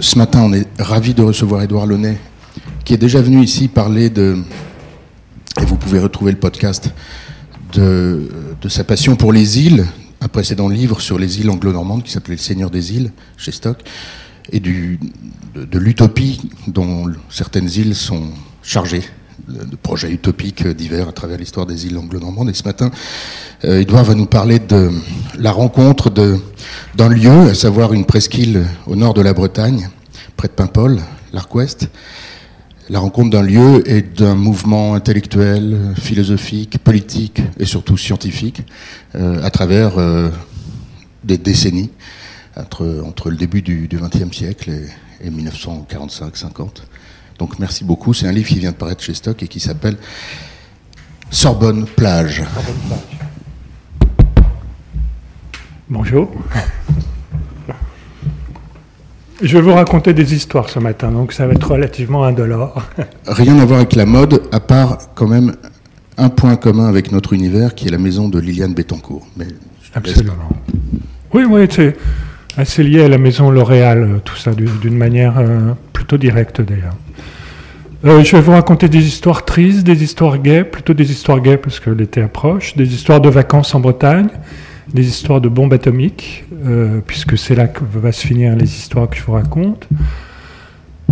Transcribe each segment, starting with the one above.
ce matin, on est ravi de recevoir Édouard Launay, qui est déjà venu ici parler de, et vous pouvez retrouver le podcast, de, sa passion pour les îles, un précédent livre sur les îles anglo-normandes qui s'appelait Le Seigneur des îles, chez Stock, et de l'utopie dont certaines îles sont chargées de projets utopiques divers à travers l'histoire des îles anglo-normandes. Et ce matin, euh, Edouard va nous parler de la rencontre d'un lieu, à savoir une presqu'île au nord de la Bretagne, près de Paimpol, l'Arc Ouest. La rencontre d'un lieu et d'un mouvement intellectuel, philosophique, politique et surtout scientifique euh, à travers euh, des décennies entre, le début du XXe siècle et 1945-50. Donc merci beaucoup. C'est un livre qui vient de paraître chez Stock et qui s'appelle Sorbonne Plage. Bonjour. Je vais vous raconter des histoires ce matin, donc ça va être relativement indolore. Rien à voir avec la mode, à part quand même un point commun avec notre univers, qui est la maison de Liliane Bettencourt. Mais Absolument. Oui, oui, c'est assez lié à la maison L'Oréal, tout ça, d'une manière euh, plutôt directe d'ailleurs. Euh, je vais vous raconter des histoires tristes, des histoires gaies, plutôt des histoires gaies parce que l'été approche, des histoires de vacances en Bretagne, des histoires de bombes atomiques, euh, puisque c'est là que va se finir les histoires que je vous raconte.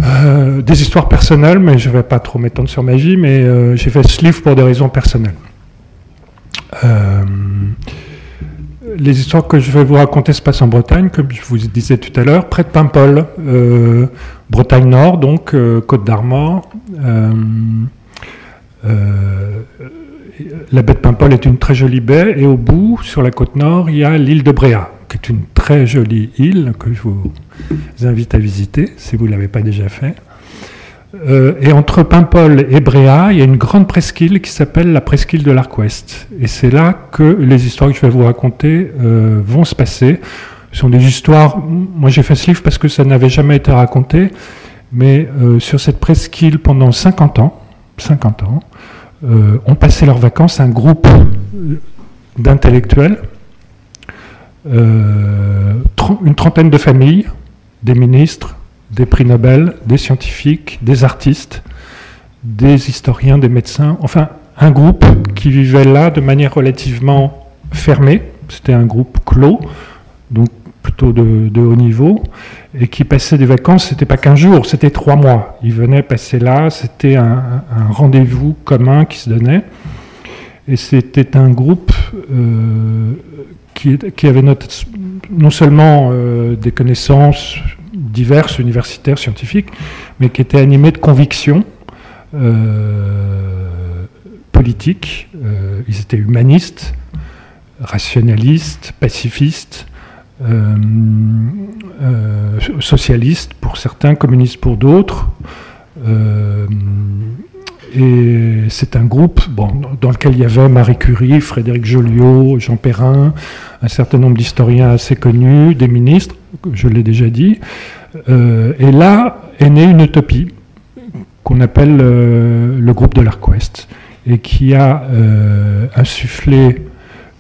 Euh, des histoires personnelles, mais je ne vais pas trop m'étendre sur ma vie, mais j'ai fait ce livre pour des raisons personnelles les histoires que je vais vous raconter se passent en Bretagne, comme je vous disais tout à l'heure, près de Paimpol, euh, Bretagne Nord, donc euh, Côte d'Armor. Euh, la baie de Paimpol est une très jolie baie, et au bout, sur la côte nord, il y a l'île de Bréa, qui est une très jolie île que je vous invite à visiter si vous ne l'avez pas déjà fait. Euh, et entre Paimpol et Bréa, il y a une grande presqu'île qui s'appelle la presqu'île de l'Arc Ouest. Et c'est là que les histoires que je vais vous raconter euh, vont se passer. Ce sont des histoires, moi j'ai fait ce livre parce que ça n'avait jamais été raconté, mais euh, sur cette presqu'île pendant 50 ans, 50 ans, ont passé leurs vacances un groupe d'intellectuels, une trentaine de familles, des ministres, des prix Nobel, des scientifiques, des artistes, des historiens, des médecins, enfin un groupe qui vivait là de manière relativement fermée, c'était un groupe clos, donc plutôt de, haut niveau, et qui passait des vacances, c'était pas qu'un jour, c'était trois mois. Ils venaient passer là, c'était un, rendez-vous commun qui se donnait, et c'était un groupe euh, qui, avait non seulement euh, des connaissances diverses, universitaires, scientifiques, mais qui étaient animés de convictions euh, politiques. Euh, ils étaient humanistes, rationalistes, pacifistes, euh, socialistes pour certains, communistes pour d'autres. et c'est un groupe bon, dans lequel il y avait Marie Curie, Frédéric Joliot, Jean Perrin, un certain nombre d'historiens assez connus, des ministres, je l'ai déjà dit. Euh, et là est née une utopie qu'on appelle euh, le groupe de l'Arc-Ouest et qui a euh, insufflé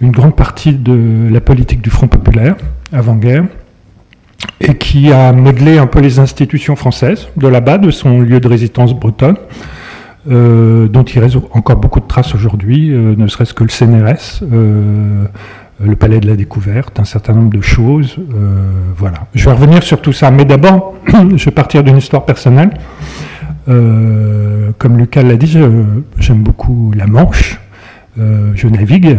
une grande partie de la politique du Front populaire avant-guerre et qui a modelé un peu les institutions françaises de là-bas, de son lieu de résidence bretonne, dont il reste encore beaucoup de traces aujourd'hui, ne serait-ce que le CNRS, le palais de la découverte, un certain nombre de choses. Euh, voilà. Je vais revenir sur tout ça, mais d'abord, je vais partir d'une histoire personnelle. Euh, comme Lucas l'a dit, j'aime beaucoup la Manche. Euh, je navigue.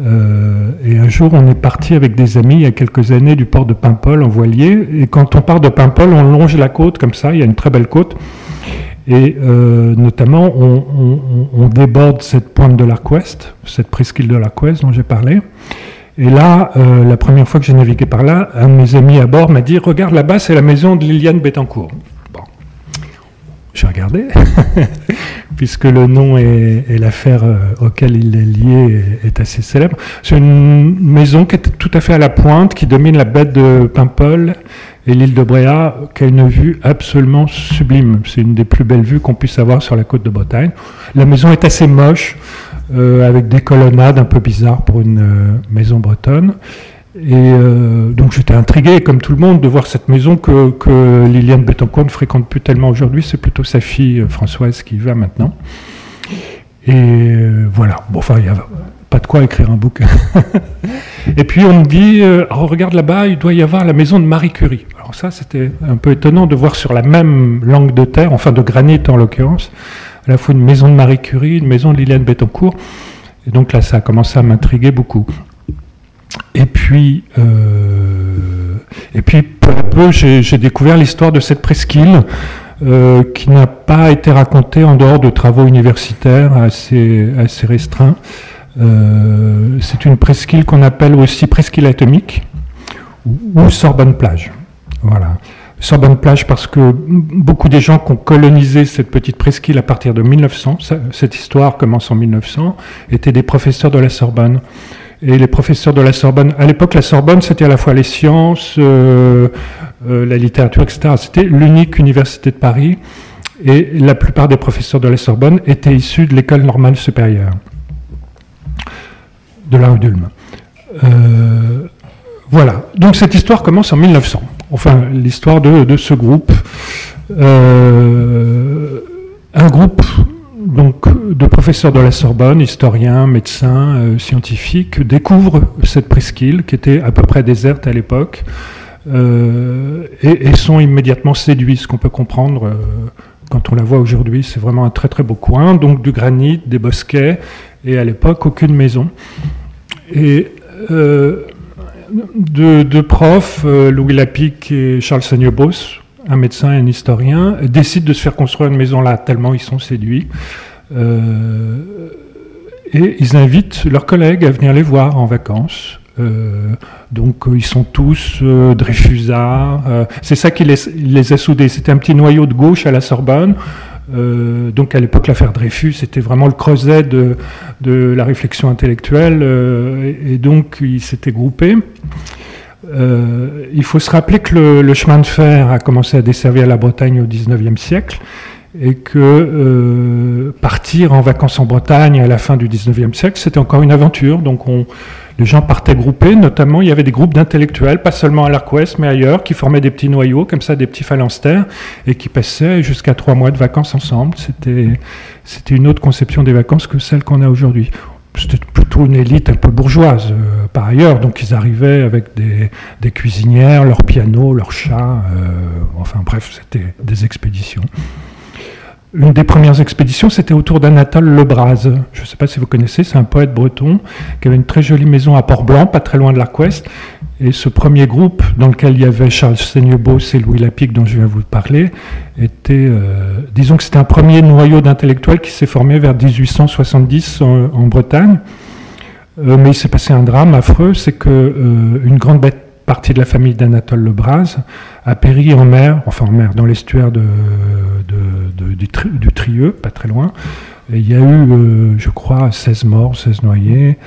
et un jour, on est parti avec des amis il y a quelques années du port de Paimpol en voilier. Et quand on part de Paimpol, on longe la côte comme ça. Il y a une très belle côte. Et euh, notamment, on, déborde cette pointe de l'Arc Ouest, cette presqu'île de l'Arc Ouest dont j'ai parlé. Et là, euh, la première fois que j'ai navigué par là, un de mes amis à bord m'a dit Regarde là-bas, c'est la maison de Liliane Bettencourt. Bon, j'ai regardé, puisque le nom et, l'affaire euh, auquel il est lié est, assez célèbre. C'est une maison qui est tout à fait à la pointe, qui domine la baie de Paimpol et l'île de Bréa, qui a une vue absolument sublime. C'est une des plus belles vues qu'on puisse avoir sur la côte de Bretagne. La maison est assez moche, euh, avec des colonnades un peu bizarres pour une euh, maison bretonne. Et euh, donc j'étais intrigué, comme tout le monde, de voir cette maison que, Liliane Bettencourt ne fréquente plus tellement aujourd'hui. C'est plutôt sa fille Françoise qui y va maintenant. Et voilà. Bon, enfin, il n'y a pas de quoi écrire un bouquin. et puis on me dit, oh, regarde là-bas, il doit y avoir la maison de Marie Curie. Alors ça, c'était un peu étonnant de voir sur la même langue de terre, enfin de granit en l'occurrence, à la fois une maison de Marie Curie, une maison de Liliane Bettencourt. Et donc là, ça a commencé à m'intriguer beaucoup. Et puis, euh, et puis peu à peu, j'ai découvert l'histoire de cette presqu'île euh, qui n'a pas été racontée en dehors de travaux universitaires assez, restreints. Euh, c'est une presqu'île qu'on appelle aussi presqu'île atomique ou, Sorbonne plage. Voilà. Sorbonne plage parce que beaucoup des gens qui ont colonisé cette petite presqu'île à partir de 1900, cette histoire commence en 1900, étaient des professeurs de la Sorbonne et les professeurs de la Sorbonne. À l'époque, la Sorbonne, c'était à la fois les sciences, euh, euh, la littérature, etc. C'était l'unique université de Paris. Et la plupart des professeurs de la Sorbonne étaient issus de l'école normale supérieure de la rue d'Ulm. Euh, voilà. Donc cette histoire commence en 1900. Enfin, l'histoire de, ce groupe. un groupe donc, de professeurs de la Sorbonne, historiens, médecins, euh, scientifiques, découvrent cette presqu'île qui était à peu près déserte à l'époque euh, et, sont immédiatement séduits, ce qu'on peut comprendre euh, quand on la voit aujourd'hui. C'est vraiment un très très beau coin, donc du granit, des bosquets et à l'époque aucune maison. Deux, profs, Louis Lapic et Charles Sagnebos, un médecin et un historien, décident de se faire construire une maison là, tellement ils sont séduits. Euh, et ils invitent leurs collègues à venir les voir en vacances. Euh, donc euh, ils sont tous Dreyfusards. c'est ça qui les, les, a soudés. C'était un petit noyau de gauche à la Sorbonne. Donc à l'époque, l'affaire Dreyfus, c'était vraiment le creuset de, la réflexion intellectuelle. et donc ils s'étaient groupés. Euh, il faut se rappeler que le, chemin de fer a commencé à desservir la Bretagne au XIXe siècle et que euh, partir en vacances en Bretagne à la fin du XIXe siècle, c'était encore une aventure. Donc on, les gens partaient groupés, notamment il y avait des groupes d'intellectuels, pas seulement à l'Arc-Ouest, mais ailleurs, qui formaient des petits noyaux, comme ça, des petits phalanstères, et qui passaient jusqu'à trois mois de vacances ensemble. C'était, c'était une autre conception des vacances que celle qu'on a aujourd'hui c'était plutôt une élite un peu bourgeoise euh, par ailleurs, donc ils arrivaient avec des, cuisinières, leur piano, leur chat, euh, enfin bref, c'était des expéditions. Une des premières expéditions, c'était autour d'Anatole Lebras. Je ne sais pas si vous connaissez, c'est un poète breton qui avait une très jolie maison à Port-Blanc, pas très loin de l'Arc-Ouest. Et ce premier groupe, dans lequel il y avait Charles Seignebos et Louis Lapic, dont je viens vous parler, était, euh, disons que c'était un premier noyau d'intellectuels qui s'est formé vers 1870 en, Bretagne. Euh, mais il s'est passé un drame affreux, c'est que euh, grande partie de la famille d'Anatole Lebras a péri en mer, enfin en mer, dans l'estuaire de, du, Trieux, pas très loin. Il y a eu, je crois, 16 morts, 16 noyés.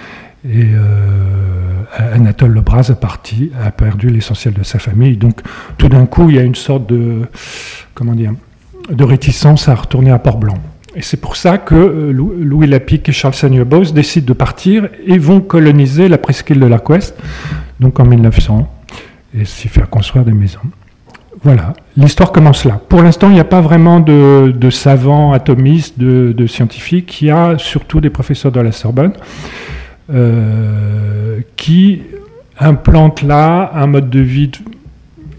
Et euh, Anatole Lebras a, parti, a perdu l'essentiel de sa famille. Donc tout d'un coup, il y a une sorte de, comment de réticence à retourner à Port-Blanc. Et c'est pour ça que euh, Louis Lapic et Charles Sagneux-Bos décident de partir et vont coloniser la presqu'île de l'Arc-Ouest, donc en 1900, et s'y faire construire des maisons. Voilà, l'histoire commence là. Pour l'instant, il n'y a pas vraiment de, savants atomistes, de, scientifiques, il y a surtout des professeurs de la Sorbonne. Euh, qui implantent là un mode de vie.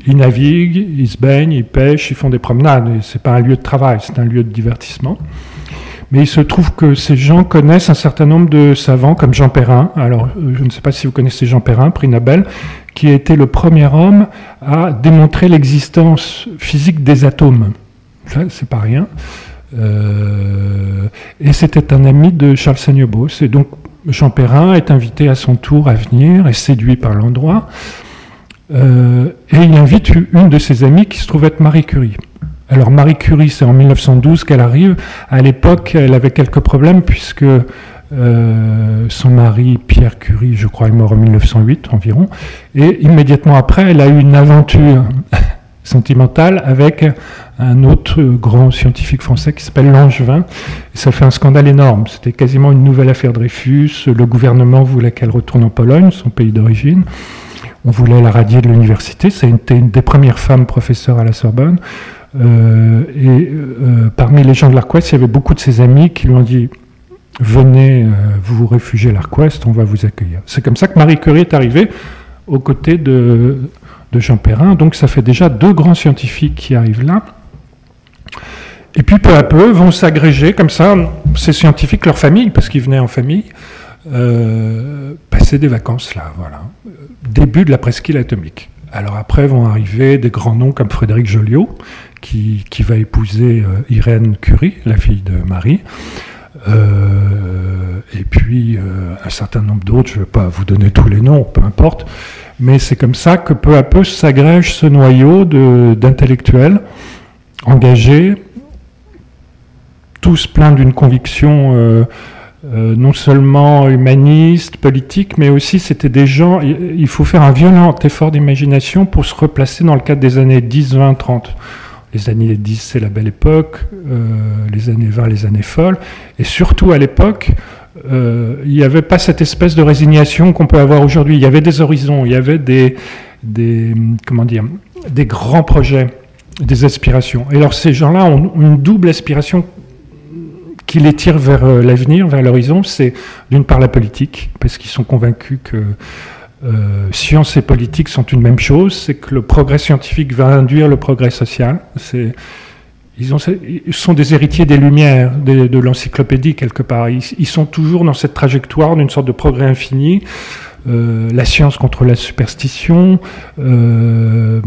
Ils naviguent, ils se baignent, ils pêchent, ils font des promenades. Ce n'est pas un lieu de travail, c'est un lieu de divertissement. Mais il se trouve que ces gens connaissent un certain nombre de savants comme Jean Perrin. Alors, euh, je ne sais pas si vous connaissez Jean Perrin, prix Nobel, qui a été le premier homme à démontrer l'existence physique des atomes. C'est pas rien. Euh, et c'était un ami de Charles Sagnebos. Et donc, Jean Perrin est invité à son tour à venir, est séduit par l'endroit, euh, et il invite une de ses amies qui se trouve être Marie Curie. Alors Marie Curie, c'est en 1912 qu'elle arrive. À l'époque, elle avait quelques problèmes puisque euh, son mari, Pierre Curie, je crois, est mort en 1908 environ. Et immédiatement après, elle a eu une aventure sentimentale avec un autre grand scientifique français qui s'appelle Langevin. Et ça fait un scandale énorme. C'était quasiment une nouvelle affaire Dreyfus. Le gouvernement voulait qu'elle retourne en Pologne, son pays d'origine. on voulait la radier de l'université. C'était une des premières femmes professeurs à la Sorbonne. Euh, et euh, parmi les gens de l'Arquest, il y avait beaucoup de ses amis qui lui ont dit Venez euh, vous vous réfugier à l'Arquest, on va vous accueillir. C'est comme ça que Marie Curie est arrivée aux côtés de, de Jean Perrin. Donc ça fait déjà deux grands scientifiques qui arrivent là. Et puis peu à peu vont s'agréger comme ça ces scientifiques, leur famille, parce qu'ils venaient en famille, passer des vacances là. Voilà. Début de la presqu'île atomique. Alors après vont arriver des grands noms comme Frédéric Joliot, qui, va épouser euh, Irène Curie, la fille de Marie. Euh, et puis un certain nombre d'autres, je ne vais pas vous donner tous les noms, peu importe, mais c'est comme ça que peu à peu s'agrège ce noyau d'intellectuels engagés, tous pleins d'une conviction euh, euh, non seulement humaniste, politique, mais aussi c'était des gens, il faut faire un violent effort d'imagination pour se replacer dans le cadre des années 10, 20, 30. Les années 10, c'est la belle époque, euh, les années 20, les années folles, et surtout à l'époque, il n'y avait pas cette espèce de résignation qu'on peut avoir aujourd'hui. Il y avait des horizons, il y avait des, comment dire, des grands projets, des aspirations. Et alors ces gens-là ont une double aspiration qui les tire vers euh, l'avenir, vers l'horizon, c'est d'une part la politique, parce qu'ils sont convaincus que euh, science et politique sont une même chose, c'est que le progrès scientifique va induire le progrès social. Ils, ont, sont des héritiers des Lumières, de l'encyclopédie quelque part. Ils, sont toujours dans cette trajectoire d'une sorte de progrès infini. Euh, la science contre la superstition, la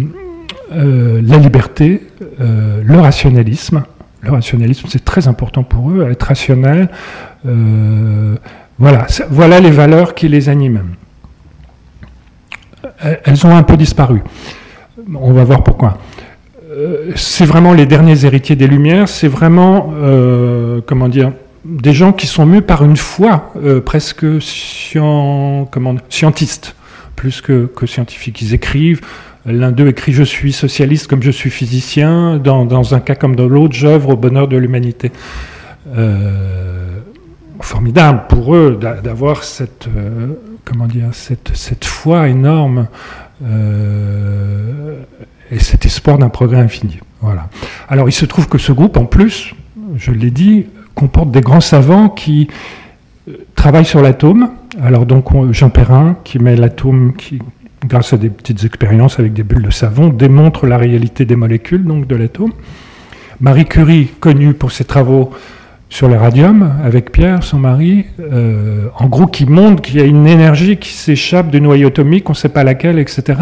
liberté, le rationalisme. Le rationalisme, c'est très important pour eux, être rationnel. Euh, voilà, voilà les valeurs qui les animent. Elles ont un peu disparu. On va voir pourquoi. Euh, c'est vraiment les derniers héritiers des Lumières, c'est vraiment, euh, comment dire, des gens qui sont mus par une foi presque scientiste, plus que, que scientifique. Ils écrivent, L'un d'eux écrit Je suis socialiste comme je suis physicien. Dans, un cas comme dans l'autre, j'œuvre au bonheur de l'humanité. Euh, formidable pour eux d'avoir cette, euh, cette foi énorme euh, et cet espoir d'un progrès infini. Voilà. Alors il se trouve que ce groupe, en plus, je l'ai dit, comporte des grands savants qui travaillent sur l'atome. Alors donc Jean Perrin qui met l'atome, qui, grâce à des petites expériences avec des bulles de savon, démontre la réalité des molécules, donc de l'atome. Marie Curie, connue pour ses travaux sur le radium, avec Pierre, son mari, euh, en gros, qui montre qu'il y a une énergie qui s'échappe du noyau atomique, on ne sait pas laquelle, etc.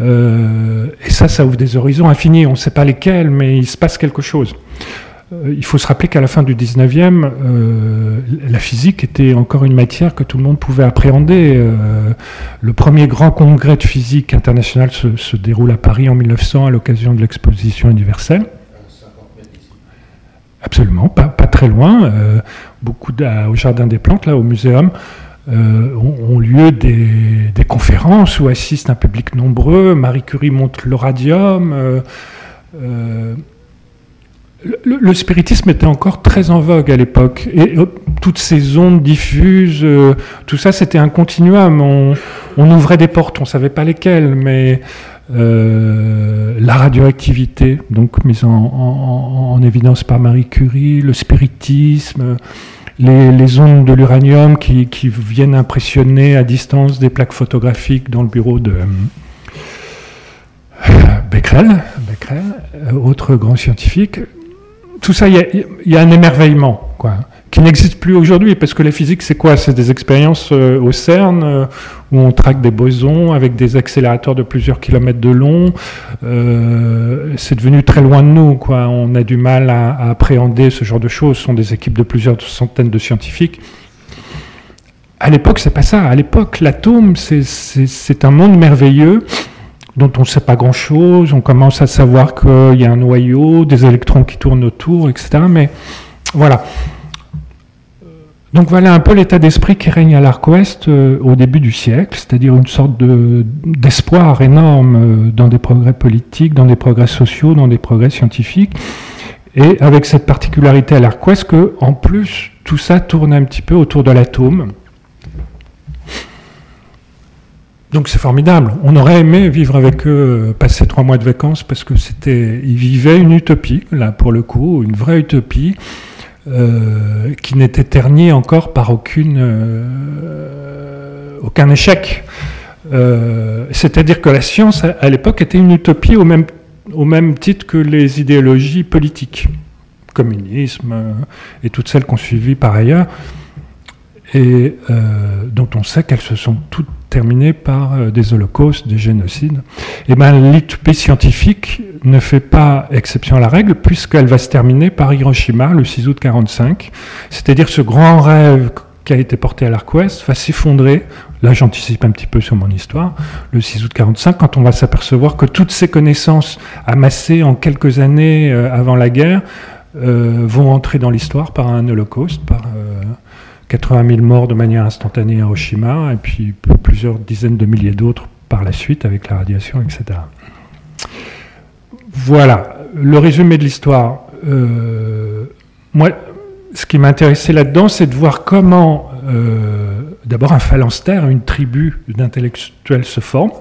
Euh, et ça, ça ouvre des horizons infinis. On ne sait pas lesquels, mais il se passe quelque chose. Euh, il faut se rappeler qu'à la fin du 19e, euh, la physique était encore une matière que tout le monde pouvait appréhender. Euh, le premier grand congrès de physique international se, déroule à Paris en 1900 à l'occasion de l'exposition universelle. Absolument, pas, très loin. beaucoup au Jardin des Plantes, là, au muséum, ont, lieu des, conférences où assiste un public nombreux. Marie Curie montre le radium le, spiritisme était encore très en vogue à l'époque. Et euh, toutes ces ondes diffuses, euh, tout ça, c'était un continuum. On, ouvrait des portes, on ne savait pas lesquelles, mais euh, la radioactivité, donc mise en, évidence par Marie Curie, le spiritisme, les, ondes de l'uranium qui, viennent impressionner à distance des plaques photographiques dans le bureau de Becquerel, Becquerel autre grand scientifique tout ça, il y, a un émerveillement, quoi, qui n'existe plus aujourd'hui, parce que la physique, c'est quoi? C'est des expériences euh, au CERN, euh, où on traque des bosons avec des accélérateurs de plusieurs kilomètres de long. Euh, c'est devenu très loin de nous, quoi. On a du mal à, appréhender ce genre de choses. Ce sont des équipes de plusieurs centaines de scientifiques. À l'époque, c'est pas ça. À l'époque, l'atome, c'est un monde merveilleux dont on ne sait pas grand-chose. On commence à savoir qu'il y a un noyau, des électrons qui tournent autour, etc. Mais voilà. Donc voilà un peu l'état d'esprit qui règne à l'Arc Ouest euh, au début du siècle, c'est-à-dire une sorte d'espoir énorme euh, dans des progrès politiques, dans des progrès sociaux, dans des progrès scientifiques, et avec cette particularité à l'Arc Ouest que, en plus, tout ça tourne un petit peu autour de l'atome, donc c'est formidable. On aurait aimé vivre avec eux, passer trois mois de vacances parce que c'était, ils vivaient une utopie là pour le coup, une vraie utopie qui n'était ternie encore par aucune, aucun échec. C'est-à-dire que la science à, l'époque était une utopie au même, au même titre que les idéologies politiques communisme euh, et toutes celles qu'on suivit par ailleurs, et euh, dont on sait qu'elles se sont toutes terminées par euh, des holocaustes, des génocides. Et eh bien l'utopie scientifique ne fait pas exception à la règle, puisqu'elle va se terminer par Hiroshima le 6 août 1945, c'est-à-dire ce grand rêve qui a été porté à l'Arc-Ouest va s'effondrer. Là, j'anticipe un petit peu sur mon histoire. Le 6 août 45, quand on va s'apercevoir que toutes ces connaissances amassées en quelques années avant la guerre euh, vont entrer dans l'histoire par un holocauste, par 80 euh, 000 morts de manière instantanée à Hiroshima, et puis plusieurs dizaines de milliers d'autres par la suite avec la radiation, etc. Voilà, le résumé de l'histoire. Euh, moi, ce qui m'intéressait là-dedans, c'est de voir comment, d'abord, un phalanstère, une tribu d'intellectuels se forme,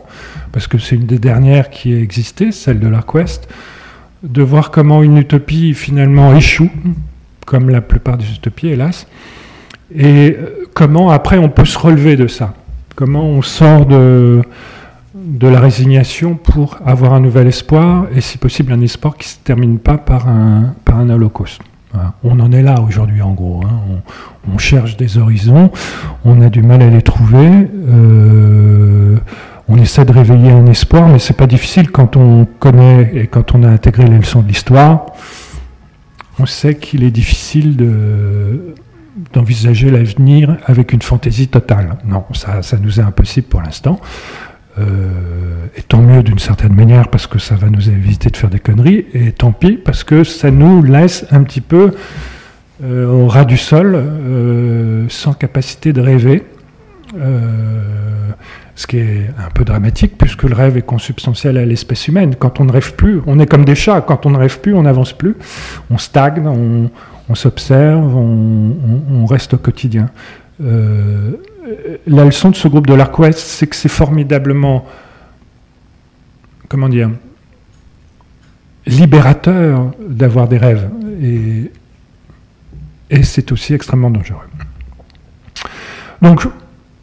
parce que c'est une des dernières qui a existé, celle de l'Arc-Ouest de voir comment une utopie finalement échoue, comme la plupart des utopies, hélas, et euh, comment après on peut se relever de ça, comment on sort de, de la résignation pour avoir un nouvel espoir, et si possible un espoir qui ne se termine pas par un, par un holocauste? On en est là aujourd'hui en gros. Hein. On, cherche des horizons, on a du mal à les trouver. Euh, on essaie de réveiller un espoir, mais c'est pas difficile quand on connaît et quand on a intégré les leçons de l'histoire. On sait qu'il est difficile d'envisager l'avenir avec une fantaisie totale. Non, ça, ça nous est impossible pour l'instant. Euh, et tant mieux d'une certaine manière parce que ça va nous éviter de faire des conneries, et tant pis parce que ça nous laisse un petit peu euh, au ras du sol, euh, sans capacité de rêver ce qui est un peu dramatique puisque le rêve est consubstantiel à l'espèce humaine. Quand on ne rêve plus, on est comme des chats, quand on ne rêve plus, on n'avance plus, on stagne, on, s'observe, on, reste au quotidien. Euh, la leçon de ce groupe de l'Arc c'est que c'est formidablement, comment dire, libérateur d'avoir des rêves. Et, et c'est aussi extrêmement dangereux. Donc,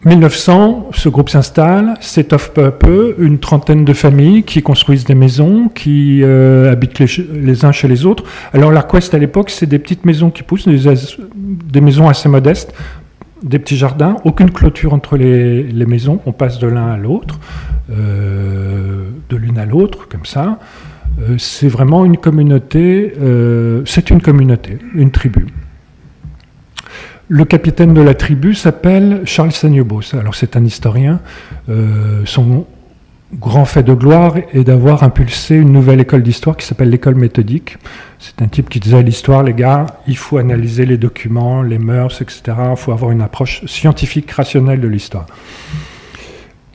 1900, ce groupe s'installe, s'étoffe peu à peu, une trentaine de familles qui construisent des maisons, qui euh, habitent les, uns chez les autres. Alors l'Arquest à l'époque, c'est des petites maisons qui poussent, des, maisons assez modestes, des petits jardins, aucune clôture entre les, maisons, on passe de l'un à l'autre, euh, de l'une à l'autre, comme ça. Euh, c'est vraiment une communauté, c'est une communauté, une tribu. Le capitaine de la tribu s'appelle Charles Saniobos. Alors c'est un historien. Euh, son grand fait de gloire est d'avoir impulsé une nouvelle école d'histoire qui s'appelle l'école méthodique. C'est un type qui disait l'histoire, les gars, il faut analyser les documents, les mœurs, etc. Il faut avoir une approche scientifique, rationnelle de l'histoire.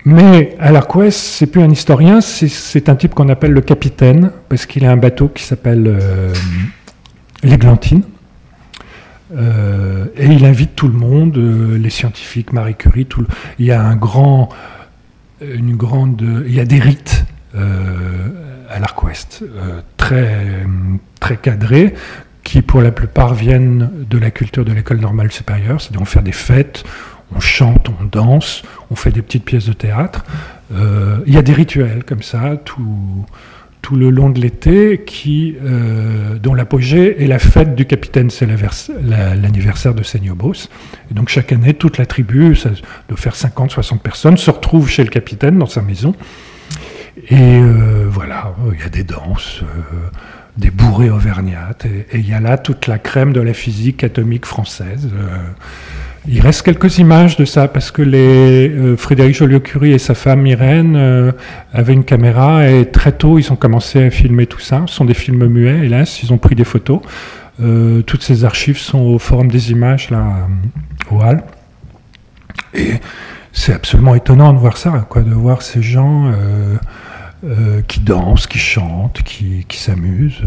Mais à l'Arquest, c'est plus un historien, c'est un type qu'on appelle le capitaine, parce qu'il a un bateau qui s'appelle euh, l'Églantine. Euh, et il invite tout le monde, euh, les scientifiques, Marie Curie, il y a un grand, une grande, il y a des rites euh, à l'Arc-Ouest très, très cadrés qui pour la plupart viennent de la culture de l'école normale supérieure, c'est-à-dire on fait des fêtes, on chante, on danse, on fait des petites pièces de théâtre. il y a des rituels comme ça, tout, tout le long de l'été, qui, euh, dont l'apogée est la fête du capitaine, c'est l'anniversaire de Seignobos. Et donc chaque année, toute la tribu, ça doit faire 50, 60 personnes, se retrouve chez le capitaine dans sa maison. Et euh, voilà, il y a des danses, euh, des bourrées auvergnates, et, il y a là toute la crème de la physique atomique française. Il reste quelques images de ça parce que les, euh, Frédéric Joliot-Curie et sa femme Irène euh, avaient une caméra et très tôt ils ont commencé à filmer tout ça. Ce sont des films muets, hélas, ils ont pris des photos. Euh, toutes ces archives sont au Forum des images là au Hall. Et c'est absolument étonnant de voir ça, de voir ces gens qui dansent, qui chantent, qui s'amusent.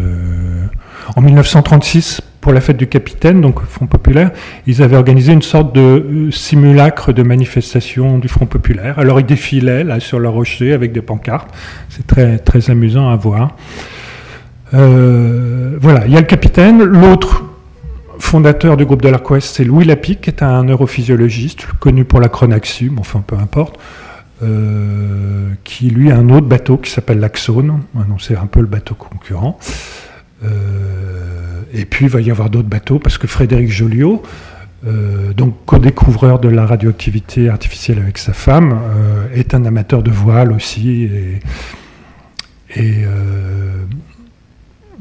En 1936, pour la fête du capitaine, donc Front Populaire, ils avaient organisé une sorte de euh, simulacre de manifestation du Front Populaire. Alors ils défilaient là sur le rocher avec des pancartes. C'est très, très amusant à voir. Euh, voilà, il y a le capitaine. L'autre fondateur du groupe de l'Arquest, c'est Louis Lapic, qui est un neurophysiologiste, connu pour la Chronaxum, enfin peu importe, euh, qui lui a un autre bateau qui s'appelle l'Axone, c'est un peu le bateau concurrent. Et puis il va y avoir d'autres bateaux, parce que Frédéric Joliot, euh, donc co-découvreur de la radioactivité artificielle avec sa femme, est un amateur de voile aussi. Et, et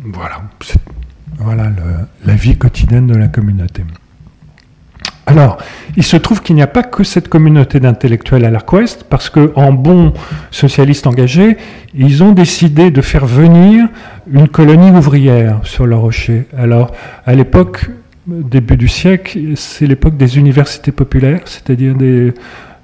voilà, voilà la vie quotidienne de la communauté. Alors, il se trouve qu'il n'y a pas que cette communauté d'intellectuels à l'Arquest, parce qu'en bons socialistes engagés, ils ont décidé de faire venir une colonie ouvrière sur le rocher. Alors, à l'époque, début du siècle, c'est l'époque des universités populaires, c'est-à-dire des,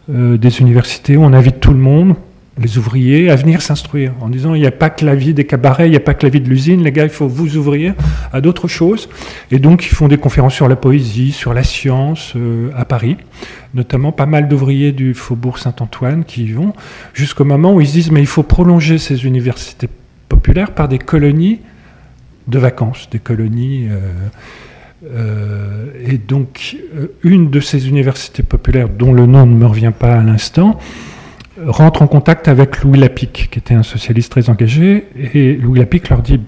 euh, des universités où on invite tout le monde, les ouvriers à venir s'instruire en disant il n'y a pas que la vie des cabarets, il n'y a pas que la vie de l'usine, les gars, il faut vous ouvrir à d'autres choses. Et donc ils font des conférences sur la poésie, sur la science euh, à Paris, notamment pas mal d'ouvriers du faubourg Saint-Antoine qui y vont, jusqu'au moment où ils se disent mais il faut prolonger ces universités populaires par des colonies de vacances, des colonies. Euh, euh, et donc, une de ces universités populaires, dont le nom ne me revient pas à l'instant, rentre en contact avec Louis Lapic, qui était un socialiste très engagé, et Louis Lapic leur dit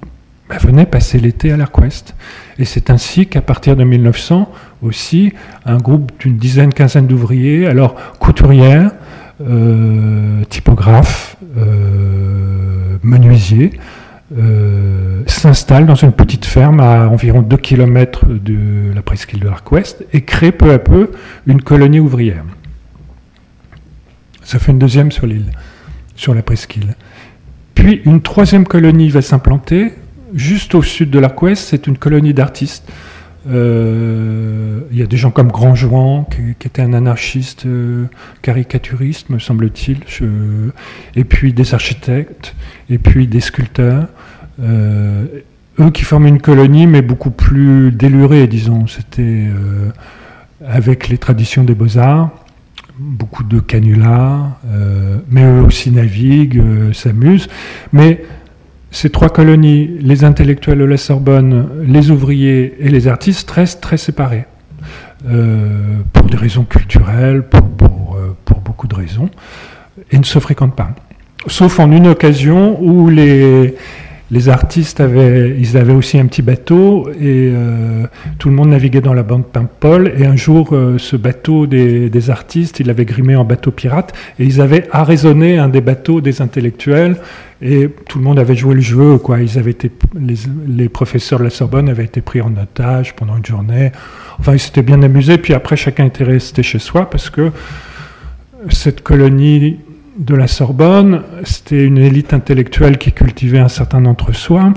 bah, Venez passer l'été à l'Arquest. Et c'est ainsi qu'à partir de 1900 aussi, un groupe d'une dizaine, quinzaine d'ouvriers, alors couturières, euh, typographes, euh, menuisiers, euh, s'installe dans une petite ferme à environ 2 km de la presqu'île de l'Arquest et crée peu à peu une colonie ouvrière. Ça fait une deuxième sur l'île, sur la presqu'île. Puis une troisième colonie va s'implanter juste au sud de l'Arquest, c'est une colonie d'artistes. Euh, il y a des gens comme Grand Jouan, qui, était un anarchiste euh, caricaturiste, me semble-t-il, et puis des architectes, et puis des sculpteurs. Euh, eux qui forment une colonie, mais beaucoup plus délurée, disons. C'était avec les traditions des beaux-arts beaucoup de canulars, euh, mais eux aussi naviguent, euh, s'amusent. Mais ces trois colonies, les intellectuels de la Sorbonne, les ouvriers et les artistes, restent très séparés. Euh, pour des raisons culturelles, pour, pour, beaucoup de raisons, et ne se fréquentent pas. Sauf en une occasion où les, les artistes avaient, ils avaient aussi un petit bateau et euh, tout le monde naviguait dans la bande Paimpol. Et un jour, euh, ce bateau des, artistes, il avait grimé en bateau pirate et ils avaient arraisonné un des bateaux des intellectuels et tout le monde avait joué le jeu. Quoi. Ils avaient été, les, professeurs de la Sorbonne avaient été pris en otage pendant une journée. Enfin, ils s'étaient bien amusés. Puis après, chacun était resté chez soi parce que cette colonie de la Sorbonne, c'était une élite intellectuelle qui cultivait un certain entre-soi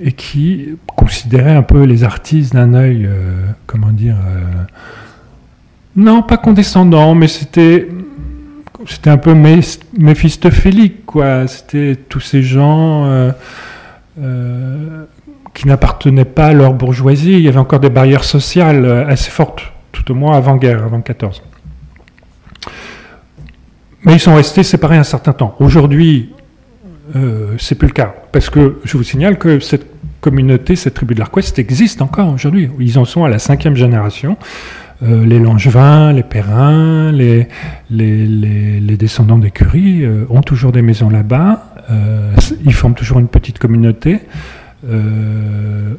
et qui considérait un peu les artistes d'un œil, euh, comment dire, euh, non, pas condescendant, mais c'était un peu méphistophélique, quoi. C'était tous ces gens euh, qui n'appartenaient pas à leur bourgeoisie. Il y avait encore des barrières sociales assez fortes, tout au moins avant-guerre, avant 14. Mais ils sont restés séparés un certain temps. Aujourd'hui, euh, c'est plus le cas. Parce que je vous signale que cette communauté, cette tribu de l'Arquest existe encore aujourd'hui. Ils en sont à la cinquième génération. Euh, les Langevins, les Perrins, les, les, descendants d'écuries euh, ont toujours des maisons là-bas. Euh, ils forment toujours une petite communauté.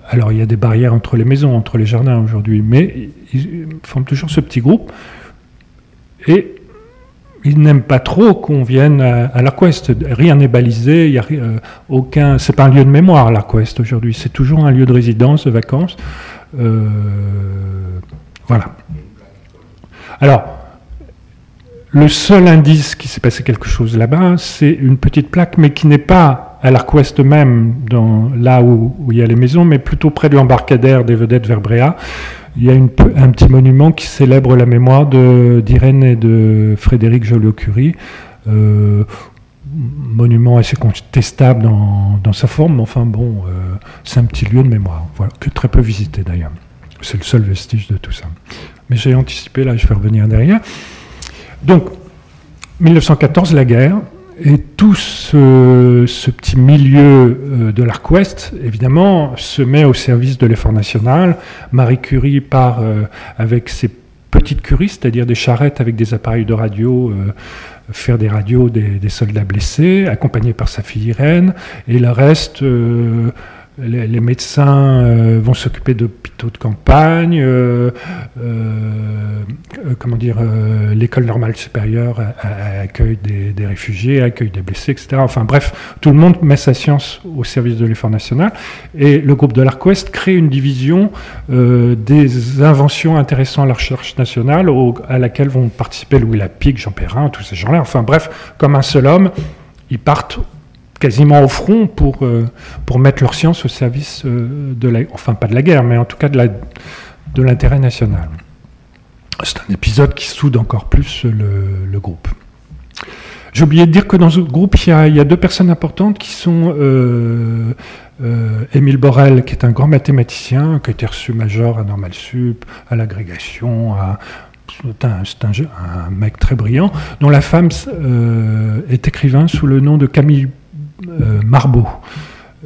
alors il y a des barrières entre les maisons, entre les jardins aujourd'hui, mais ils forment toujours ce petit groupe. Et ils n'aiment pas trop qu'on vienne à, l'Arquest. Rien n'est balisé, il y a euh, aucun. C'est pas un lieu de mémoire l'Arquest aujourd'hui. C'est toujours un lieu de résidence, de vacances. Euh, voilà. Alors, le seul indice qui s'est passé quelque chose là-bas, c'est une petite plaque, mais qui n'est pas à l'Arquest même, là où, où, il y a les maisons, mais plutôt près de l'embarcadère des vedettes vers Bréa il y a un petit monument qui célèbre la mémoire d'Irène et de Frédéric Joliot-Curie. Euh, monument assez contestable dans, sa forme, mais enfin bon, c'est un petit lieu de mémoire, que très peu visité d'ailleurs. C'est le seul vestige de tout ça. Mais j'ai anticipé, là je vais revenir derrière. Donc, 1914, la guerre, et tout ce, petit milieu euh, de l'Arc Ouest, évidemment, se met au service de l'effort national. Marie Curie part euh, avec ses petites curies, c'est-à-dire des charrettes avec des appareils de radio, euh, faire des radios des, soldats blessés, accompagnée par sa fille Irène, et le reste les, médecins euh, vont s'occuper d'hôpitaux de campagne, euh, euh, comment dire, l'école normale supérieure accueille des, réfugiés, accueille des blessés, etc. Enfin bref, tout le monde met sa science au service de l'effort national. Et le groupe de l'Arc-Ouest crée une division des inventions intéressant à la recherche nationale, à laquelle vont participer Louis Lapique, Jean Perrin, tous ces gens-là. Enfin bref, comme un seul homme, ils partent quasiment au front pour, euh, pour mettre leur science au service euh, de la, enfin pas de la guerre, mais en tout cas de, de l'intérêt national. C'est un épisode qui soude encore plus le, groupe. J'ai oublié de dire que dans ce groupe, il y a, il y a deux personnes importantes qui sont euh, Émile Borel, qui est un grand mathématicien, qui a été reçu major à Normal Sup, à l'agrégation, c'est un, un, mec très brillant, dont la femme est écrivain sous le nom de Camille euh, Marbeau.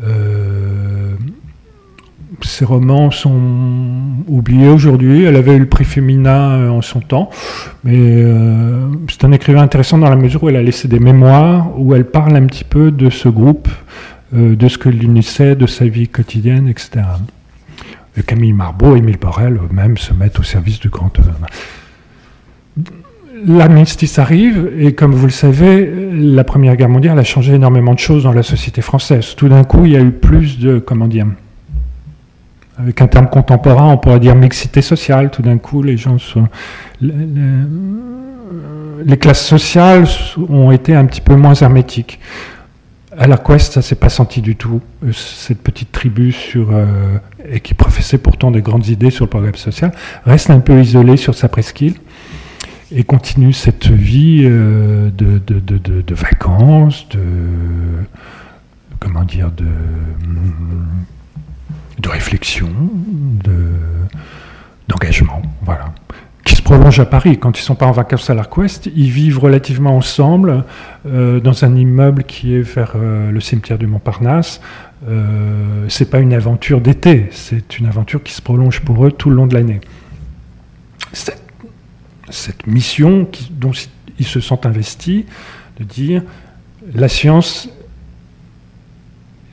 Euh, ses romans sont oubliés aujourd'hui. Elle avait eu le prix Femina euh, en son temps, mais c'est un écrivain intéressant dans la mesure où elle a laissé des mémoires où elle parle un petit peu de ce groupe, de ce que l'une sait, de sa vie quotidienne, etc. Camille Marbeau, Émile Borel, eux-mêmes se mettent au service du grand œuvre l'armistice arrive, et comme vous le savez, la Première Guerre mondiale a changé énormément de choses dans la société française. Tout d'un coup, il y a eu plus de, comment dire, avec un terme contemporain, on pourrait dire mixité sociale. Tout d'un coup, les gens sont, les, classes sociales ont été un petit peu moins hermétiques. À la Quest, ça s'est pas senti du tout. Cette petite tribu sur, euh, et qui professait pourtant de grandes idées sur le programme social reste un peu isolée sur sa presqu'île et continue cette vie euh, de, vacances, de comment dire, de, de réflexion, d'engagement, voilà, qui se prolonge à Paris. Quand ils ne sont pas en vacances à l'Arc-Ouest, ils vivent relativement ensemble euh, dans un immeuble qui est vers euh, le cimetière du Montparnasse. Euh, c'est pas une aventure d'été, c'est une aventure qui se prolonge pour eux tout le long de l'année cette mission dont ils se sont investis, de dire la science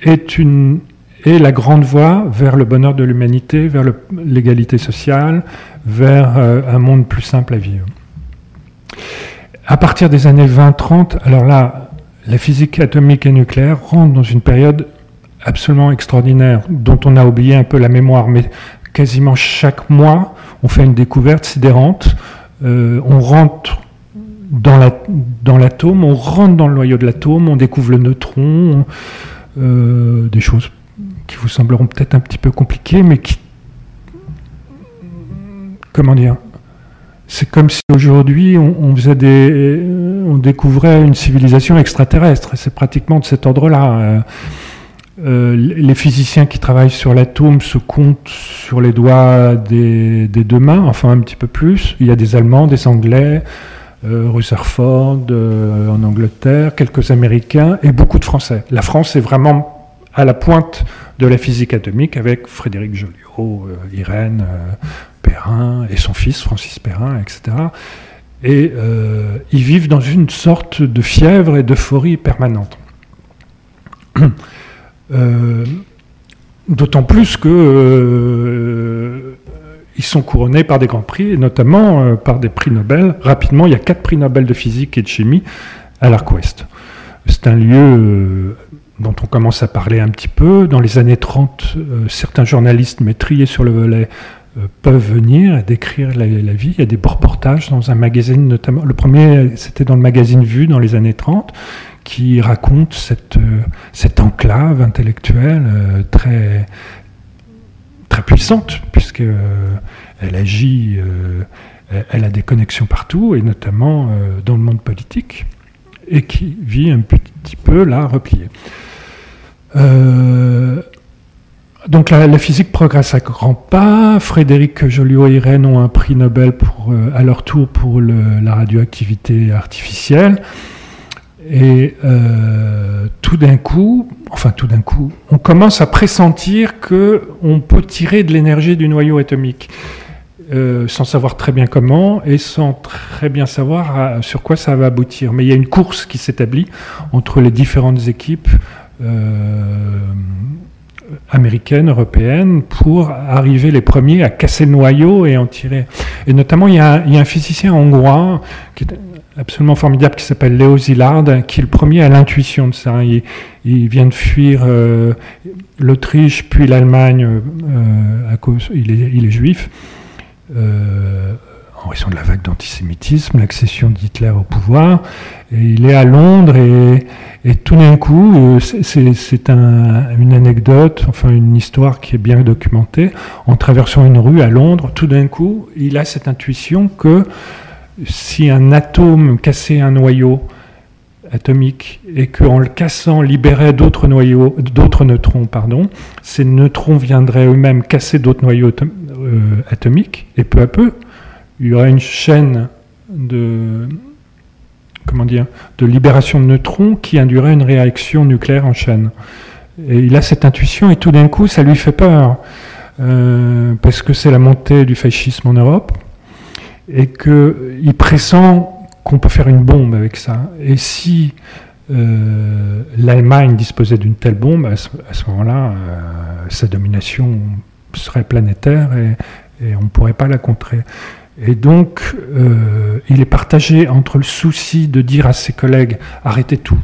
est, une, est la grande voie vers le bonheur de l'humanité, vers l'égalité sociale, vers euh, un monde plus simple à vivre. À partir des années 20-30, alors là, la physique atomique et nucléaire rentre dans une période absolument extraordinaire, dont on a oublié un peu la mémoire, mais quasiment chaque mois, on fait une découverte sidérante euh, on rentre dans l'atome, on rentre dans le noyau de l'atome, on découvre le neutron, euh, des choses qui vous sembleront peut-être un petit peu compliquées, mais qui... Comment dire C'est comme si aujourd'hui on, faisait des, on découvrait une civilisation extraterrestre. C'est pratiquement de cet ordre-là. Euh, euh, les physiciens qui travaillent sur l'atome se comptent sur les doigts des, deux mains, enfin un petit peu plus. Il y a des Allemands, des Anglais, euh, Rutherford euh, en Angleterre, quelques Américains et beaucoup de Français. La France est vraiment à la pointe de la physique atomique avec Frédéric Joliot, Irène Perrin et son fils Francis Perrin, etc. Et ils vivent dans une sorte de fièvre et d'euphorie permanente. Euh, d'autant plus que euh, ils sont couronnés par des grands prix, notamment euh, par des prix Nobel. Rapidement, il y a quatre prix Nobel de physique et de chimie à l'Arc Ouest. C'est un lieu dont on commence à parler un petit peu. Dans les années 30, certains journalistes maîtrisés sur le volet peuvent venir décrire la, la, vie. Il y a des reportages dans un magazine, notamment. Le premier, c'était dans le magazine Vue dans les années 30, qui raconte cette, euh, cette enclave intellectuelle euh, très, très puissante, puisque euh, agit, elle a des connexions partout, et notamment dans le monde politique. et qui vit un petit peu là replié. Euh, donc la, physique progresse à grands pas. Frédéric Joliot et Irène ont un prix Nobel pour, à leur tour pour la radioactivité artificielle. Et euh, tout d'un coup, enfin tout d'un coup, on commence à pressentir que on peut tirer de l'énergie du noyau atomique. Euh, sans savoir très bien comment et sans très bien savoir sur quoi ça va aboutir. Mais il y a une course qui s'établit entre les différentes équipes euh, américaines, européennes, pour arriver les premiers à casser le noyau et en tirer. Et notamment, il y a, il y a un physicien hongrois qui est absolument formidable qui s'appelle Léo Szilard, qui est le premier à l'intuition de ça. Il, vient de fuir euh, l'Autriche puis l'Allemagne euh, à cause, il est, juif. Euh, en raison de la vague d'antisémitisme, l'accession d'Hitler au pouvoir. Et il est à Londres et, tout d'un coup, c'est un, une anecdote, enfin une histoire qui est bien documentée. En traversant une rue à Londres, tout d'un coup, il a cette intuition que si un atome cassait un noyau atomique et qu'en le cassant libérait d'autres noyaux, d'autres neutrons, pardon, ces neutrons viendraient eux-mêmes casser d'autres noyaux euh, atomiques et peu à peu, il y aurait une chaîne de comment dire de libération de neutrons qui induirait une réaction nucléaire en chaîne. Et il a cette intuition et tout d'un coup, ça lui fait peur euh, parce que c'est la montée du fascisme en Europe et qu'il pressent qu'on peut faire une bombe avec ça. Et si euh, l'Allemagne disposait d'une telle bombe, à ce, moment-là, euh, sa domination serait planétaire et, on ne pourrait pas la contrer. Et donc, euh, il est partagé entre le souci de dire à ses collègues arrêtez tout,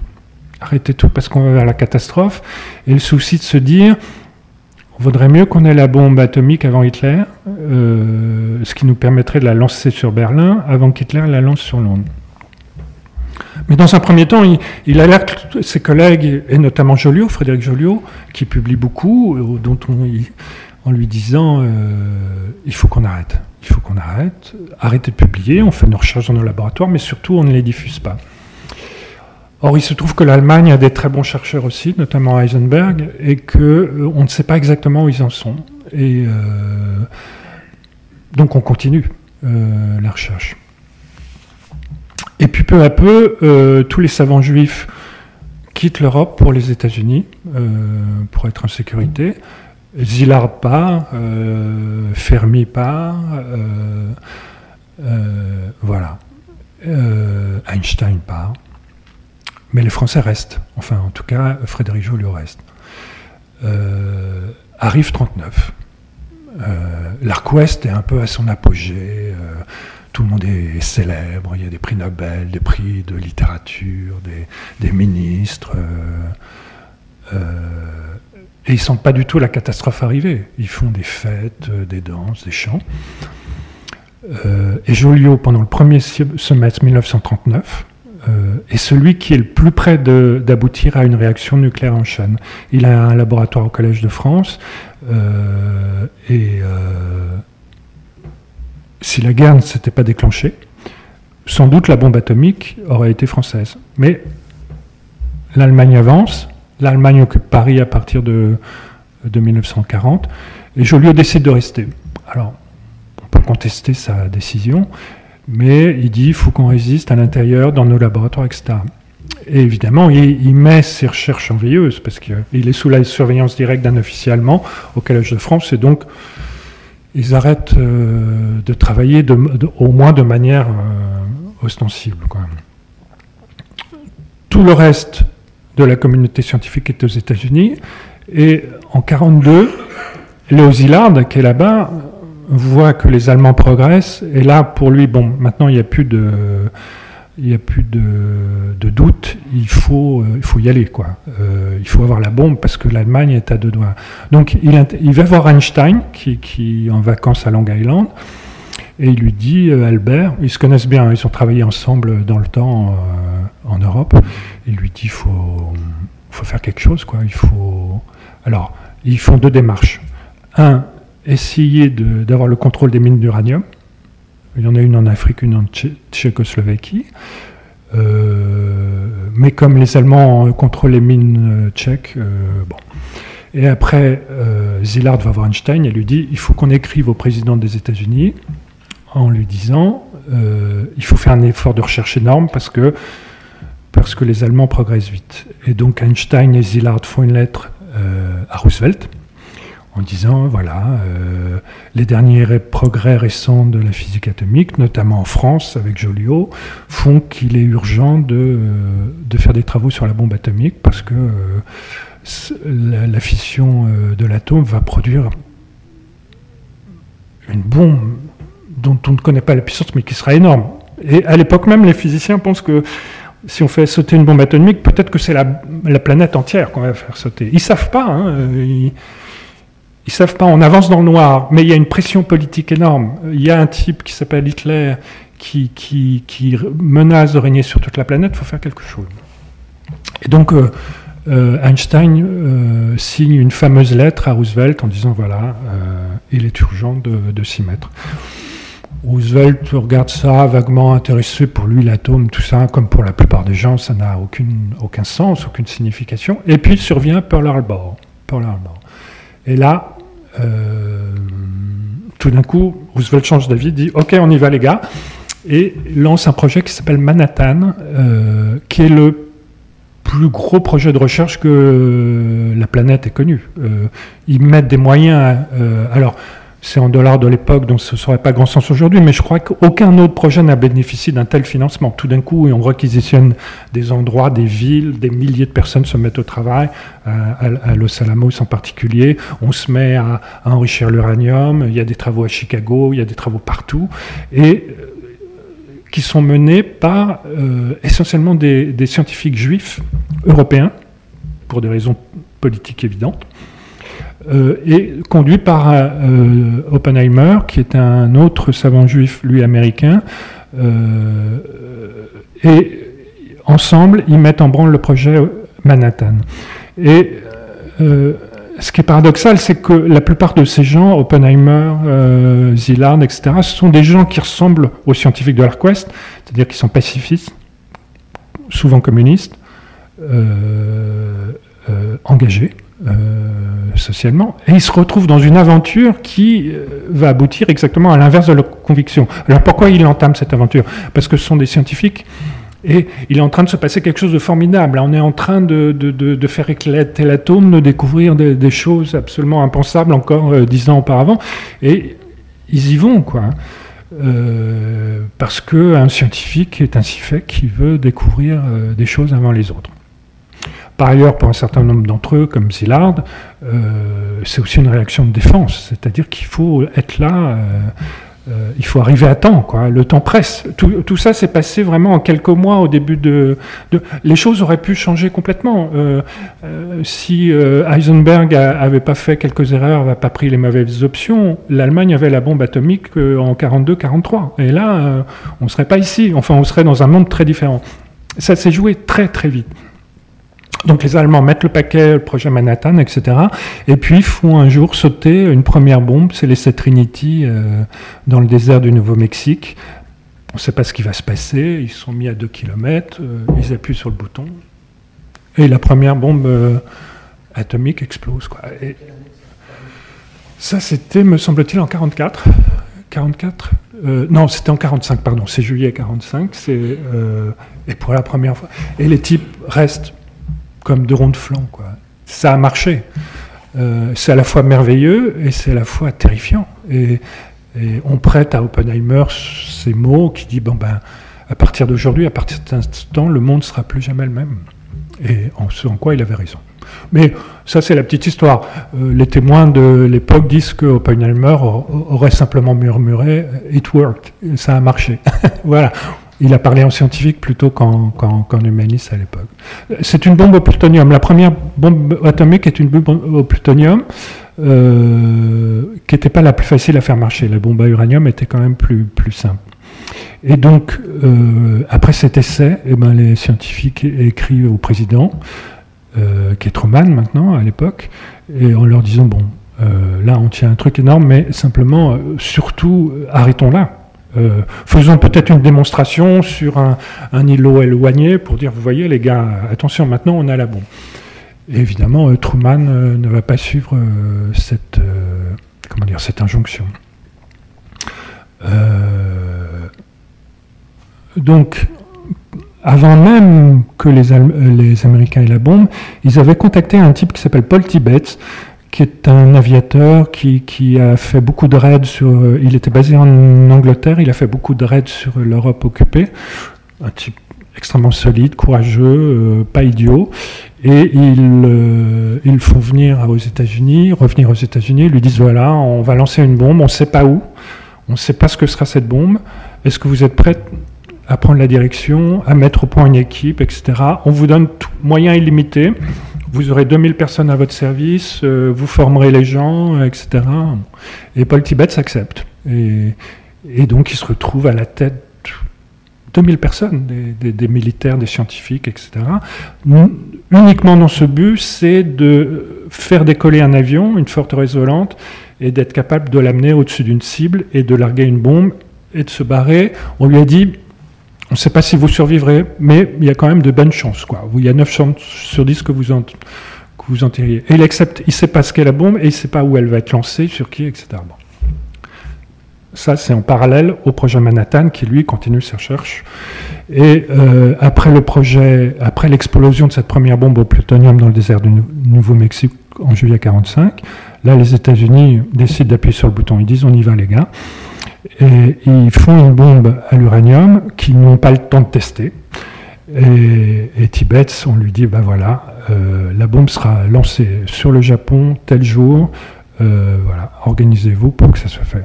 arrêtez tout parce qu'on va vers la catastrophe, et le souci de se dire vaudrait mieux qu'on ait la bombe atomique avant Hitler, euh, ce qui nous permettrait de la lancer sur Berlin avant qu'Hitler la lance sur Londres. Mais dans un premier temps, il, alerte ses collègues, et notamment Joliot, Frédéric Joliot, qui publie beaucoup, euh, dont on, en lui disant euh, il faut qu'on arrête, il faut qu'on arrête, arrêtez de publier, on fait nos recherches dans nos laboratoires, mais surtout on ne les diffuse pas. Or, il se trouve que l'Allemagne a des très bons chercheurs aussi, notamment Heisenberg, et qu'on euh, ne sait pas exactement où ils en sont. Et euh, donc, on continue euh, la recherche. Et puis, peu à peu, tous les savants juifs quittent l'Europe pour les États-Unis, pour être en sécurité. Zillard part, Fermi part, voilà. Einstein part. Mais les Français restent. Enfin, en tout cas, Frédéric Joliot reste. Euh, arrive 39. Euh, L'Arc Ouest est un peu à son apogée. Euh, tout le monde est célèbre. Il y a des prix Nobel, des prix de littérature, des, ministres. et ils ne sentent pas du tout la catastrophe arriver. Ils font des fêtes, des danses, des chants. et Joliot, pendant le premier semestre 1939, euh, est celui qui est le plus près d'aboutir à une réaction nucléaire en chaîne. Il a un laboratoire au Collège de France euh, et euh, si la guerre ne s'était pas déclenchée, sans doute la bombe atomique aurait été française. Mais l'Allemagne avance, l'Allemagne occupe Paris à partir de, de 1940 et Joliot décide de rester. Alors, on peut contester sa décision, mais il dit qu'il faut qu'on résiste à l'intérieur, dans nos laboratoires, etc. Et évidemment, il, met ses recherches en veilleuse, parce qu'il est sous la surveillance directe d'un officier allemand au Collège de France, et donc ils arrêtent euh, de travailler au moins de manière euh, ostensible. Tout le reste de la communauté scientifique est aux États-Unis, et en 1942, Léo Szilard, qui est là-bas, voit que les Allemands progressent, et là, pour lui, bon, maintenant, il n'y a plus de, il y a plus de, doute, il faut, euh, il faut y aller, quoi. Euh, il faut avoir la bombe parce que l'Allemagne est à deux doigts. Donc, il, il va voir Einstein, qui, qui est en vacances à Long Island, et il lui dit, euh, Albert, ils se connaissent bien, ils ont travaillé ensemble dans le temps en Europe, il lui dit, il faut, faut faire quelque chose, quoi. Il faut. Alors, ils font deux démarches. Un, essayer d'avoir le contrôle des mines d'uranium. Il y en a une en Afrique, une en Tchécoslovaquie. Euh, mais comme les Allemands contrôlent les mines tchèques, bon. Et après, Zillard va voir Einstein et lui dit il faut qu'on écrive au président des États-Unis en lui disant il faut faire un effort de recherche énorme parce que parce que les Allemands progressent vite. Et donc Einstein et Zillard font une lettre à Roosevelt en disant voilà, euh, les derniers progrès récents de la physique atomique, notamment en France avec Joliot, font qu'il est urgent de, euh, faire des travaux sur la bombe atomique parce que euh, la, fission de l'atome va produire une bombe dont on ne connaît pas la puissance mais qui sera énorme. Et à l'époque même, les physiciens pensent que si on fait sauter une bombe atomique, peut-être que c'est la, la, planète entière qu'on va faire sauter. Ils savent pas. Hein, savent pas, on avance dans le noir, mais il y a une pression politique énorme. Il y a un type qui s'appelle Hitler qui, menace de régner sur toute la planète, il faut faire quelque chose. Et donc euh, euh, Einstein euh, signe une fameuse lettre à Roosevelt en disant voilà, il est urgent de, s'y mettre. Roosevelt regarde ça vaguement intéressé pour lui l'atome, tout ça, comme pour la plupart des gens, ça n'a aucun sens, aucune signification. Et puis survient Pearl Harbor. Pearl Harbor. Et là, tout d'un coup, Roosevelt change d'avis, dit OK, on y va les gars, et lance un projet qui s'appelle Manhattan, euh, qui est le plus gros projet de recherche que la planète ait connu. Euh, ils mettent des moyens. alors, c'est en dollars de l'époque, donc ce ne serait pas grand sens aujourd'hui, mais je crois qu'aucun autre projet n'a bénéficié d'un tel financement. Tout d'un coup, on requisitionne des endroits, des villes, des milliers de personnes se mettent au travail, à, Los Alamos en particulier. On se met à, enrichir l'uranium, il y a des travaux à Chicago, il y a des travaux partout, et euh, qui sont menés par euh, essentiellement des scientifiques juifs européens, pour des raisons politiques évidentes euh, et conduit par euh, Oppenheimer, qui est un autre savant juif, lui américain. Euh, et ensemble, ils mettent en branle le projet Manhattan. Et ce qui est paradoxal, c'est que la plupart de ces gens, Oppenheimer, euh, Zillard, etc., sont des gens qui ressemblent aux scientifiques de l'Arquest, c'est-à-dire qui sont pacifistes, souvent communistes, engagés, euh, socialement, et ils se retrouvent dans une aventure qui euh, va aboutir exactement à l'inverse de leur conviction. Alors pourquoi ils entament cette aventure? Parce que ce sont des scientifiques. Et il est en train de se passer quelque chose de formidable. On est en train de, de, faire éclater l'atome, de découvrir des, choses absolument impensables encore euh, dix ans auparavant. Et ils y vont, quoi. Euh, parce qu'un scientifique est ainsi fait qui veut découvrir des choses avant les autres. Par ailleurs, pour un certain nombre d'entre eux, comme Zillard, euh, c'est aussi une réaction de défense, c'est-à-dire qu'il faut être là, euh, euh, il faut arriver à temps, le temps presse. Tout, ça s'est passé vraiment en quelques mois au début de... Les choses auraient pu changer complètement. si Heisenberg n'avait pas fait quelques erreurs, n'avait pas pris les mauvaises options, l'Allemagne avait la bombe atomique en 42-43. Et là, on ne serait pas ici, enfin on serait dans un monde très différent. Ça s'est joué très très vite. Donc les Allemands mettent le paquet, le projet Manhattan, etc. Et puis font un jour sauter une première bombe, c'est l'essai Trinity euh, dans le désert du Nouveau-Mexique. On ne sait pas ce qui va se passer, ils sont mis à 2 km, euh, ils appuient sur le bouton, et la première bombe euh, atomique explose. Ça, c'était, me semble-t-il, en 44. 44 Non, c'était en 45, pardon, c'est juillet 45. et pour la première fois. Et les types restent comme deux ronds de flanc. Quoi. Ça a marché. Euh, c'est à la fois merveilleux et c'est à la fois terrifiant. Et, on prête à Oppenheimer ces mots qui dit bon ben à partir d'aujourd'hui, à partir de cet instant, le monde sera plus jamais le même. Et en ce en quoi il avait raison. Mais ça, c'est la petite histoire. Euh, les témoins de l'époque disent que Oppenheimer aurait simplement murmuré It worked, ça a marché. voilà. Il a parlé en scientifique plutôt qu'en humaniste à l'époque. C'est une bombe au plutonium. La première bombe atomique est une bombe au plutonium euh, qui n'était pas la plus facile à faire marcher. La bombe à uranium était quand même plus, simple. Et donc, euh, après cet essai, eh ben, les scientifiques écrivent au président, euh, qui est Truman maintenant à l'époque, et en leur disant, bon, là on tient un truc énorme, mais simplement, surtout, arrêtons là faisons peut-être une démonstration sur un, îlot éloigné pour dire, vous voyez les gars, attention, maintenant on a la bombe. évidemment, Truman ne va pas suivre cette, comment dire, cette injonction. donc, avant même que les, les, Américains aient la bombe, ils avaient contacté un type qui s'appelle Paul Tibbets, qui est un aviateur qui, a fait beaucoup de raids sur. Il était basé en Angleterre, il a fait beaucoup de raids sur l'Europe occupée. Un type extrêmement solide, courageux, euh, pas idiot. Et ils, euh, ils font venir aux États-Unis, revenir aux États-Unis, lui disent voilà, on va lancer une bombe, on ne sait pas où, on ne sait pas ce que sera cette bombe. Est-ce que vous êtes prêts à prendre la direction, à mettre au point une équipe, etc. On vous donne moyens illimités. Vous aurez 2000 personnes à votre service, euh, vous formerez les gens, etc. Et Paul Tibet s'accepte. Et, donc il se retrouve à la tête 2000 personnes, des, militaires, des scientifiques, etc. Uniquement dans ce but, c'est de faire décoller un avion, une forteresse volante, et d'être capable de l'amener au-dessus d'une cible et de larguer une bombe et de se barrer. On lui a dit, on ne sait pas si vous survivrez, mais il y a quand même de bonnes chances. Quoi. Il y a 9 chances sur 10 que vous en, que vous Et il accepte, il ne sait pas ce qu'est la bombe et il ne sait pas où elle va être lancée, sur qui, etc. Ça, c'est en parallèle au projet Manhattan qui, lui, continue ses recherches. Et euh, après le projet, après l'explosion de cette première bombe au plutonium dans le désert du Nouveau-Mexique en juillet 1945, là, les États-Unis décident d'appuyer sur le bouton. Ils disent on y va, les gars. Et ils font une bombe à l'uranium qu'ils n'ont pas le temps de tester. Et, et Tibet, on lui dit, ben voilà, euh, la bombe sera lancée sur le Japon tel jour, euh, voilà, organisez-vous pour que ça se fasse.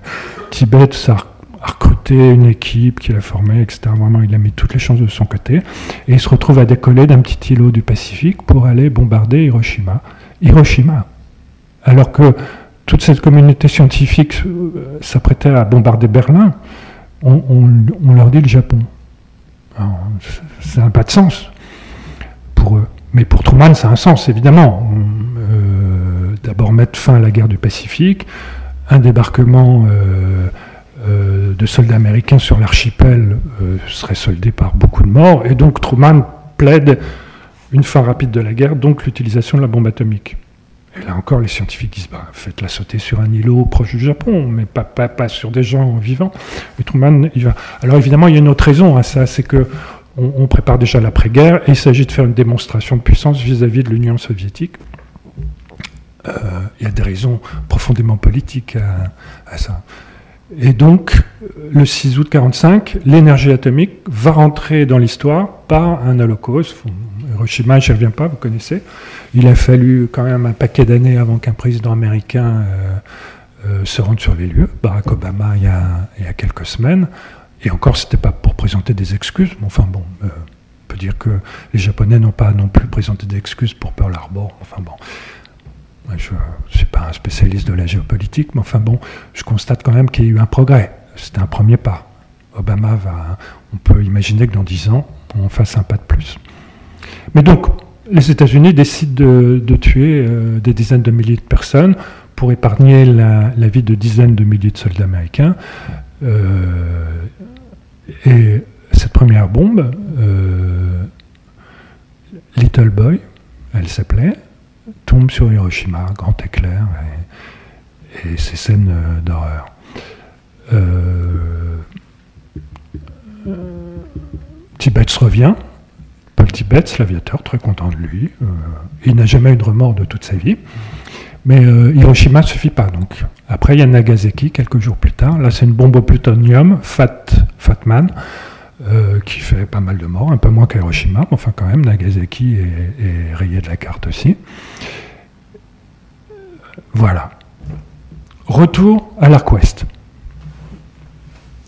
Tibet ça a recruté une équipe qu'il a formée, etc. Vraiment, il a mis toutes les chances de son côté. Et il se retrouve à décoller d'un petit îlot du Pacifique pour aller bombarder Hiroshima. Hiroshima. Alors que toute cette communauté scientifique euh, s'apprêtait à bombarder Berlin, on, leur dit le Japon. Ça n'a pas de sens pour eux. Mais pour Truman, ça a un sens, évidemment. Euh, d'abord mettre fin à la guerre du Pacifique, un débarquement euh, de soldats américains sur l'archipel serait soldé par beaucoup de morts, et donc Truman plaide une fin rapide de la guerre, donc l'utilisation de la bombe atomique. Et là encore, les scientifiques disent bah, faites-la sauter sur un îlot proche du Japon, mais pas, sur des gens vivants. Mais Truman, va. Alors évidemment, il y a une autre raison à ça c'est que on, prépare déjà l'après-guerre et il s'agit de faire une démonstration de puissance vis-à-vis de l'Union soviétique. Euh, il y a des raisons profondément politiques à, ça. Et donc, le 6 août 1945, l'énergie atomique va rentrer dans l'histoire par un holocauste. Hiroshima, je ne reviens pas, vous connaissez. Il a fallu quand même un paquet d'années avant qu'un président américain euh, euh, se rende sur les lieux. Barack Obama, il y a, quelques semaines. Et encore, ce n'était pas pour présenter des excuses. Mais enfin bon, euh, on peut dire que les Japonais n'ont pas non plus présenté d'excuses pour Pearl Harbor. Enfin bon, je ne suis pas un spécialiste de la géopolitique, mais enfin bon, je constate quand même qu'il y a eu un progrès. C'était un premier pas. Obama va, on peut imaginer que dans dix ans, on fasse un pas de plus. Mais donc, les États-Unis décident de, tuer euh, des dizaines de milliers de personnes pour épargner la, vie de dizaines de milliers de soldats américains. Euh, et cette première bombe, euh, Little Boy, elle s'appelait, tombe sur Hiroshima, grand éclair, et, ces scènes d'horreur. Tibet revient, Tibet, l'aviateur, très content de lui. Euh, il n'a jamais eu de remords de toute sa vie. Mais euh, Hiroshima ne suffit pas. Donc. Après, il y a Nagasaki, quelques jours plus tard. Là, c'est une bombe au plutonium, Fat, Fatman, euh, qui fait pas mal de morts, un peu moins qu'Hiroshima, mais enfin quand même, Nagasaki est, rayé de la carte aussi. Voilà. Retour à l'Arc Ouest.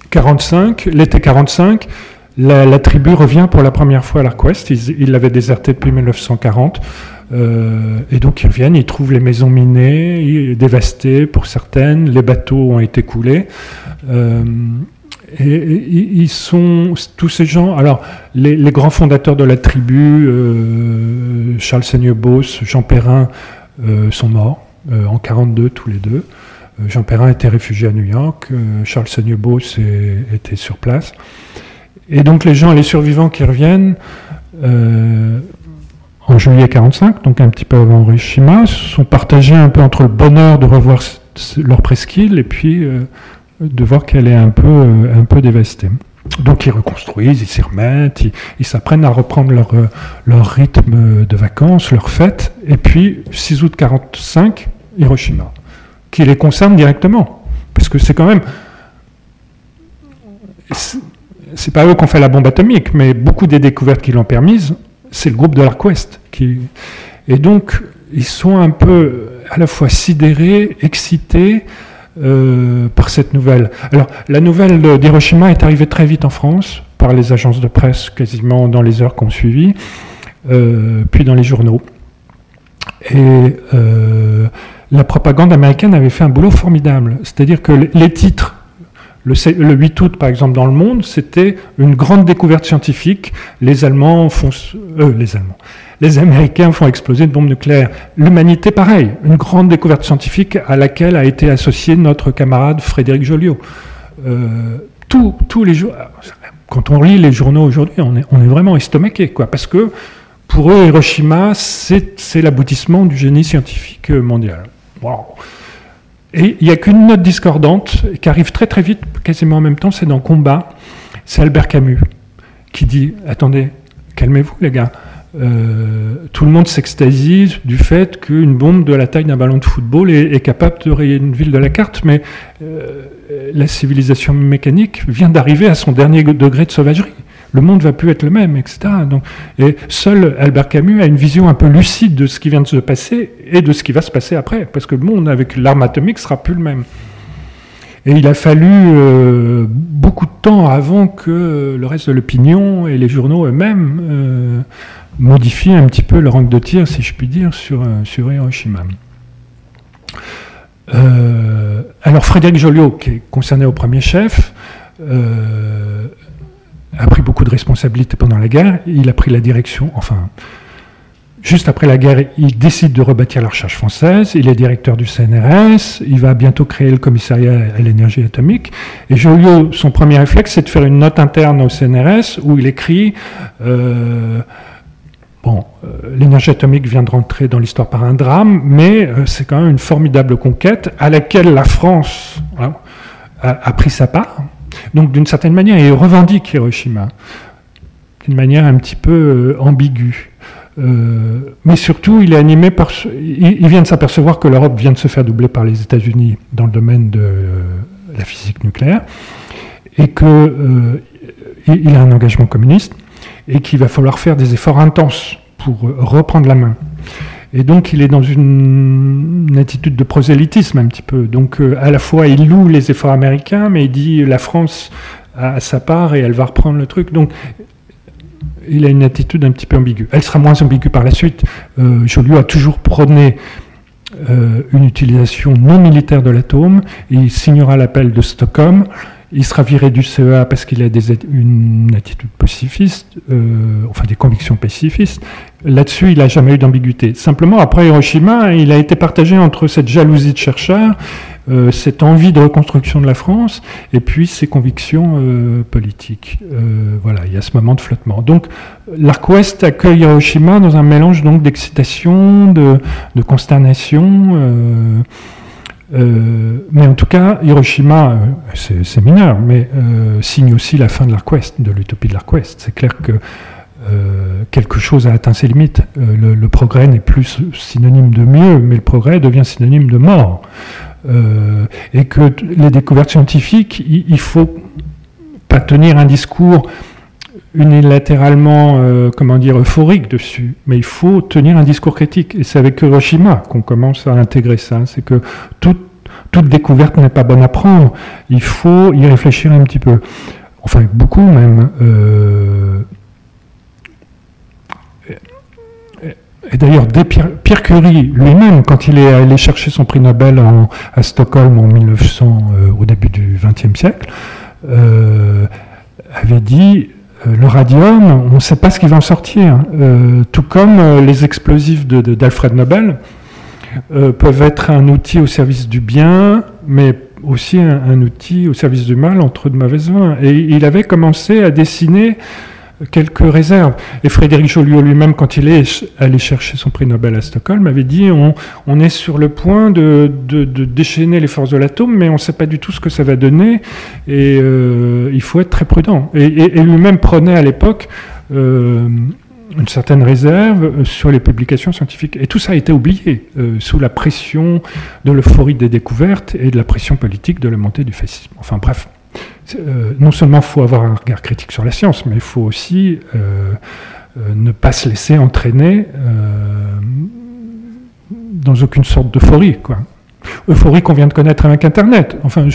45, l'été 45, la, tribu revient pour la première fois à l'Arquest. Ils l'avaient déserté depuis 1940. Euh, et donc ils reviennent, ils trouvent les maisons minées, dévastées pour certaines, les bateaux ont été coulés. Euh, et, ils sont tous ces gens. Alors, les, grands fondateurs de la tribu, euh, Charles Seigneur Beauce, Jean Perrin, sont morts en 42 tous les deux. Jean Perrin était réfugié à New York, Charles Sagnebeau était sur place. Et donc les gens, les survivants qui reviennent en juillet 45, donc un petit peu avant Hiroshima, sont partagés un peu entre le bonheur de revoir leur presqu'île et puis de voir qu'elle est un peu, un peu dévastée. Donc ils reconstruisent, ils s'y remettent, ils s'apprennent à reprendre leur, euh, leur rythme de vacances, leur fête. Et puis, 6 août 45, Hiroshima, qui les concerne directement. Parce que c'est quand même... C'est pas eux qui ont fait la bombe atomique, mais beaucoup des découvertes qui l'ont permise, c'est le groupe de l'Arquest. Qui... Et donc, ils sont un peu à la fois sidérés, excités, euh, par cette nouvelle. Alors, la nouvelle d'Hiroshima est arrivée très vite en France, par les agences de presse, quasiment dans les heures qu'on suivit, euh, puis dans les journaux. Et euh, la propagande américaine avait fait un boulot formidable. C'est-à-dire que les titres le, 8 août, par exemple, dans le monde, c'était une grande découverte scientifique. Les Allemands font, les Allemands, les Américains font exploser une bombe nucléaire. L'humanité, pareil, une grande découverte scientifique à laquelle a été associé notre camarade Frédéric Joliot. Euh, tous les jours, quand on lit les journaux aujourd'hui, on est, vraiment estomaqué, quoi, parce que pour eux, Hiroshima, c'est l'aboutissement du génie scientifique mondial. Et il n'y a qu'une note discordante qui arrive très très vite, quasiment en même temps, c'est dans Combat, c'est Albert Camus qui dit, attendez, calmez-vous les gars, euh, tout le monde s'extasie du fait qu'une bombe de la taille d'un ballon de football est, capable de rayer une ville de la carte, mais euh, la civilisation mécanique vient d'arriver à son dernier degré de sauvagerie. Le monde va plus être le même, etc. Et seul Albert Camus a une vision un peu lucide de ce qui vient de se passer et de ce qui va se passer après, parce que le monde avec l'arme atomique sera plus le même. Et il a fallu euh, beaucoup de temps avant que le reste de l'opinion et les journaux eux-mêmes modifie un petit peu le rank de tir, si je puis dire, sur, euh, sur Hiroshima. Euh, alors Frédéric Joliot, qui est concerné au premier chef, euh, a pris beaucoup de responsabilités pendant la guerre. Il a pris la direction, enfin, juste après la guerre, il décide de rebâtir la recherche française. Il est directeur du CNRS. Il va bientôt créer le commissariat à l'énergie atomique. Et Joliot, son premier réflexe, c'est de faire une note interne au CNRS où il écrit Bon, euh, l'énergie atomique vient de rentrer dans l'histoire par un drame, mais euh, c'est quand même une formidable conquête à laquelle la France hein, a, pris sa part. Donc, d'une certaine manière, il revendique Hiroshima d'une manière un petit peu euh, ambiguë. mais surtout, il est animé par. Il, vient de s'apercevoir que l'Europe vient de se faire doubler par les États-Unis dans le domaine de la physique nucléaire et qu'il il a un engagement communiste et qu'il va falloir faire des efforts intenses pour reprendre la main. Et donc il est dans une, attitude de prosélytisme un petit peu. Donc euh, à la fois il loue les efforts américains, mais il dit la France a sa part et elle va reprendre le truc. Donc il a une attitude un petit peu ambiguë. Elle sera moins ambiguë par la suite. Euh, Joliot a toujours prôné euh, une utilisation non militaire de l'atome. Il signera l'appel de Stockholm. Il sera viré du CEA parce qu'il a une attitude pacifiste, euh, enfin des convictions pacifistes. Là-dessus, il n'a jamais eu d'ambiguïté. Simplement, après Hiroshima, il a été partagé entre cette jalousie de chercheur, euh, cette envie de reconstruction de la France, et puis ses convictions euh, politiques. voilà, il y a ce moment de flottement. Donc, l'Arc Ouest accueille Hiroshima dans un mélange donc d'excitation, de, consternation. Euh, mais en tout cas, Hiroshima, euh, c'est mineur, mais euh, signe aussi la fin de l'Arc Ouest, de l'utopie de l'Arc Ouest. C'est clair que quelque chose a atteint ses limites. Le, progrès n'est plus synonyme de mieux, mais le progrès devient synonyme de mort. et que les découvertes scientifiques, il, il, faut pas tenir un discours unilatéralement, comment dire, euphorique dessus, mais il faut tenir un discours critique. Et c'est avec Hiroshima qu'on commence à intégrer ça. C'est que tout toute découverte n'est pas bonne à prendre. Il faut y réfléchir un petit peu. Enfin, beaucoup même. Euh, et d'ailleurs, Pierre, Curie lui-même, quand il est allé chercher son prix Nobel à Stockholm en 1900, euh, au début du XXe siècle, euh, avait dit le radium, on ne sait pas ce qui va en sortir. tout comme les explosifs d'Alfred Nobel, peuvent être un outil au service du bien, mais aussi un, outil au service du mal entre de mauvaises mains. Et il avait commencé à dessiner quelques réserves. Et Frédéric Joliot lui-même, quand il est allé chercher son prix Nobel à Stockholm, avait dit on, est sur le point de, déchaîner les forces de l'atome, mais on ne sait pas du tout ce que ça va donner, et euh, il faut être très prudent. Et, lui-même prenait à l'époque euh, une certaine réserve sur les publications scientifiques. Et tout ça a été oublié euh, sous la pression de l'euphorie des découvertes et de la pression politique de la montée du fascisme. Enfin bref. Euh, non seulement faut avoir un regard critique sur la science, mais il faut aussi euh, euh, ne pas se laisser entraîner dans aucune sorte d'euphorie. Euphorie qu'on vient de connaître avec Internet. Enfin,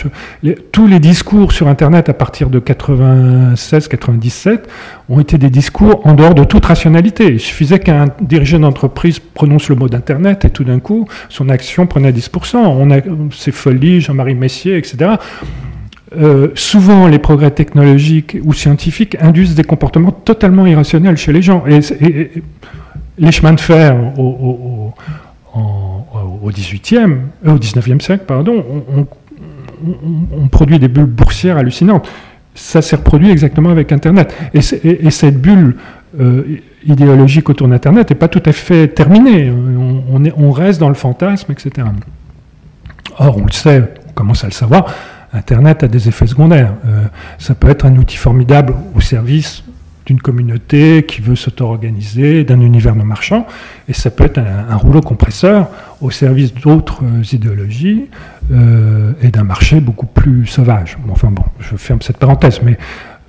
tous les discours sur Internet à partir de 96-97 ont été des discours en dehors de toute rationalité. Il suffisait qu'un dirigeant d'entreprise prononce le mot d'Internet et tout d'un coup, son action prenait 10%. On a folies, Jean-Marie Messier, etc. Euh, souvent les progrès technologiques ou scientifiques induisent des comportements totalement irrationnels chez les gens. Et, les chemins de fer au, au, 18e, euh, au 19e siècle, pardon, on, produit des bulles boursières hallucinantes. Ça s'est reproduit exactement avec Internet. Et, cette bulle euh, idéologique autour d'Internet n'est pas tout à fait terminée. On reste dans le fantasme, etc. Or, on le sait, on commence à le savoir, Internet a des effets secondaires. Euh, ça peut être un outil formidable au service d'une communauté qui veut s'auto-organiser, d'un univers non marchand, et ça peut être un, rouleau compresseur au service d'autres idéologies euh, et d'un marché beaucoup plus sauvage. enfin bon, je ferme cette parenthèse, mais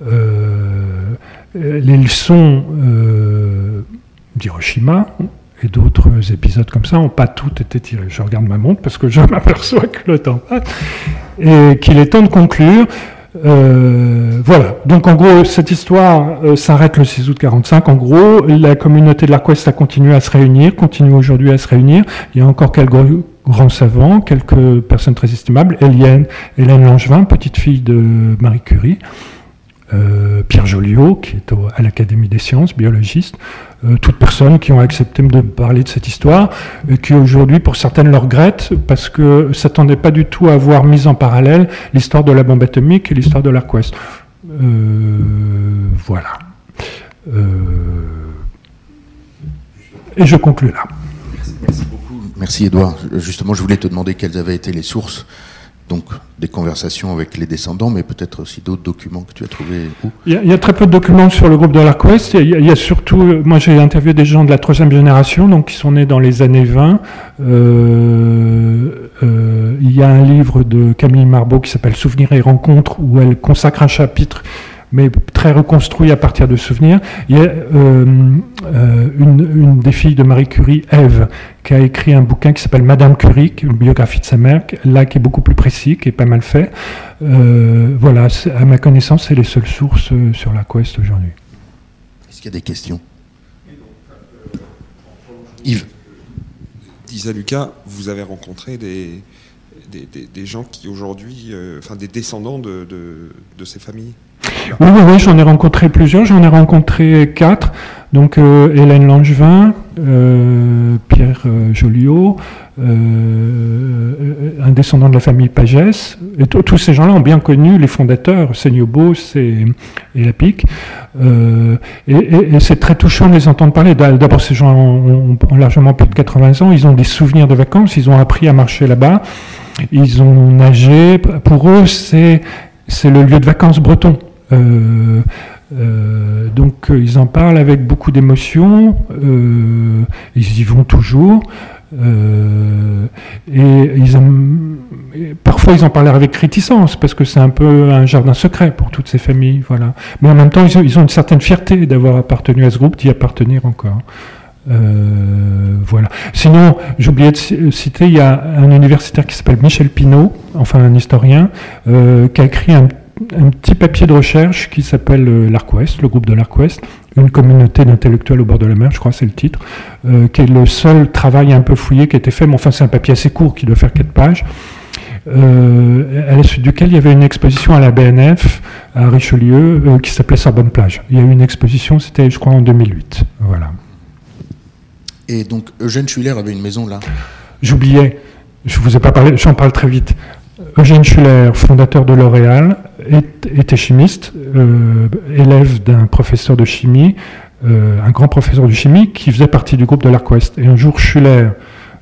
euh, les leçons d'Hiroshima et d'autres épisodes comme ça n'ont pas toutes été tirés. Je regarde ma montre parce que je m'aperçois que le temps passe et qu'il est temps de conclure. Euh, voilà. Donc en gros, cette histoire euh, s'arrête le 6 août 45. En gros, la communauté de l'Arquest a continué à se réunir, continue aujourd'hui à se réunir. Il y a encore quelques grands savants, quelques personnes très estimables. Hélène, Hélène Langevin, petite fille de Marie Curie. Euh, Pierre Joliot, qui est à l'Académie des sciences, biologiste, euh, toutes personnes qui ont accepté de parler de cette histoire, qui aujourd'hui, pour certaines, le regrettent, parce que s'attendaient pas du tout à avoir mis en parallèle l'histoire de la bombe atomique et l'histoire de l'Arquest. Euh, voilà. et je conclue là. Merci beaucoup. Merci Edouard. Justement, je voulais te demander quelles avaient été les sources donc des conversations avec les descendants, mais peut-être aussi d'autres documents que tu as trouvés il y, a, très peu de documents sur le groupe de l'Arquest. Il, il, y a surtout, euh, moi j'ai interviewé des gens de la troisième génération, donc qui sont nés dans les années 20. Euh, euh, il y a un livre de Camille Marbeau qui s'appelle Souvenirs et rencontres, où elle consacre un chapitre mais très reconstruit à partir de souvenirs. Il y a euh, euh, une, des filles de Marie Curie, Ève, qui a écrit un bouquin qui s'appelle Madame Curie, une biographie de sa mère, là qui est beaucoup plus précis, qui est pas mal fait. Euh, voilà, à ma connaissance, c'est les seules sources sur la Quest aujourd'hui. Est-ce qu'il y a des questions? Yves Disait Lucas, vous avez rencontré des, des, gens qui aujourd'hui, enfin des descendants de, ces familles oui, oui, j'en ai rencontré plusieurs. J'en ai rencontré quatre. Donc euh, Hélène Langevin, euh, Pierre euh, Joliot, un descendant de la famille Pagès. Et tous ces gens-là ont bien connu les fondateurs, Seignobos et, et Lapic. et, c'est très touchant de les entendre parler. D'abord, ces gens ont, largement plus de 80 ans. Ils ont des souvenirs de vacances. Ils ont appris à marcher là-bas. Ils ont nagé. Pour eux, c'est le lieu de vacances breton. Euh, euh, donc euh, ils en parlent avec beaucoup d'émotion, ils y vont toujours. et ils parfois ils en parlent avec réticence parce que c'est un peu un jardin secret pour toutes ces familles, voilà. Mais en même temps, ils ont, une certaine fierté d'avoir appartenu à ce groupe, d'y appartenir encore. Voilà. Sinon, oublié de citer, il y a un universitaire qui s'appelle Michel Pinault, enfin un historien, qui a écrit un petit papier de recherche qui s'appelle euh, l'Arquest, le groupe de l'Arquest, une communauté d'intellectuels au bord de la mer, je crois c'est le titre, euh, qui est le seul travail un peu fouillé qui a été fait, mais enfin c'est un papier assez court qui doit faire 4 pages, euh, à la suite duquel il y avait une exposition à la BNF à Richelieu qui s'appelait Sorbonne Plage. Il y a eu une exposition, c'était je crois en 2008. Voilà. Et donc Eugène Schuller avait une maison là J'oubliais, je vous ai pas parlé, j'en parle très vite. Eugène Schuller, fondateur de L'Oréal, était chimiste, euh, élève d'un professeur de chimie, euh, un grand professeur de chimie qui faisait partie du groupe de l'Arquest. Et un jour, Schuller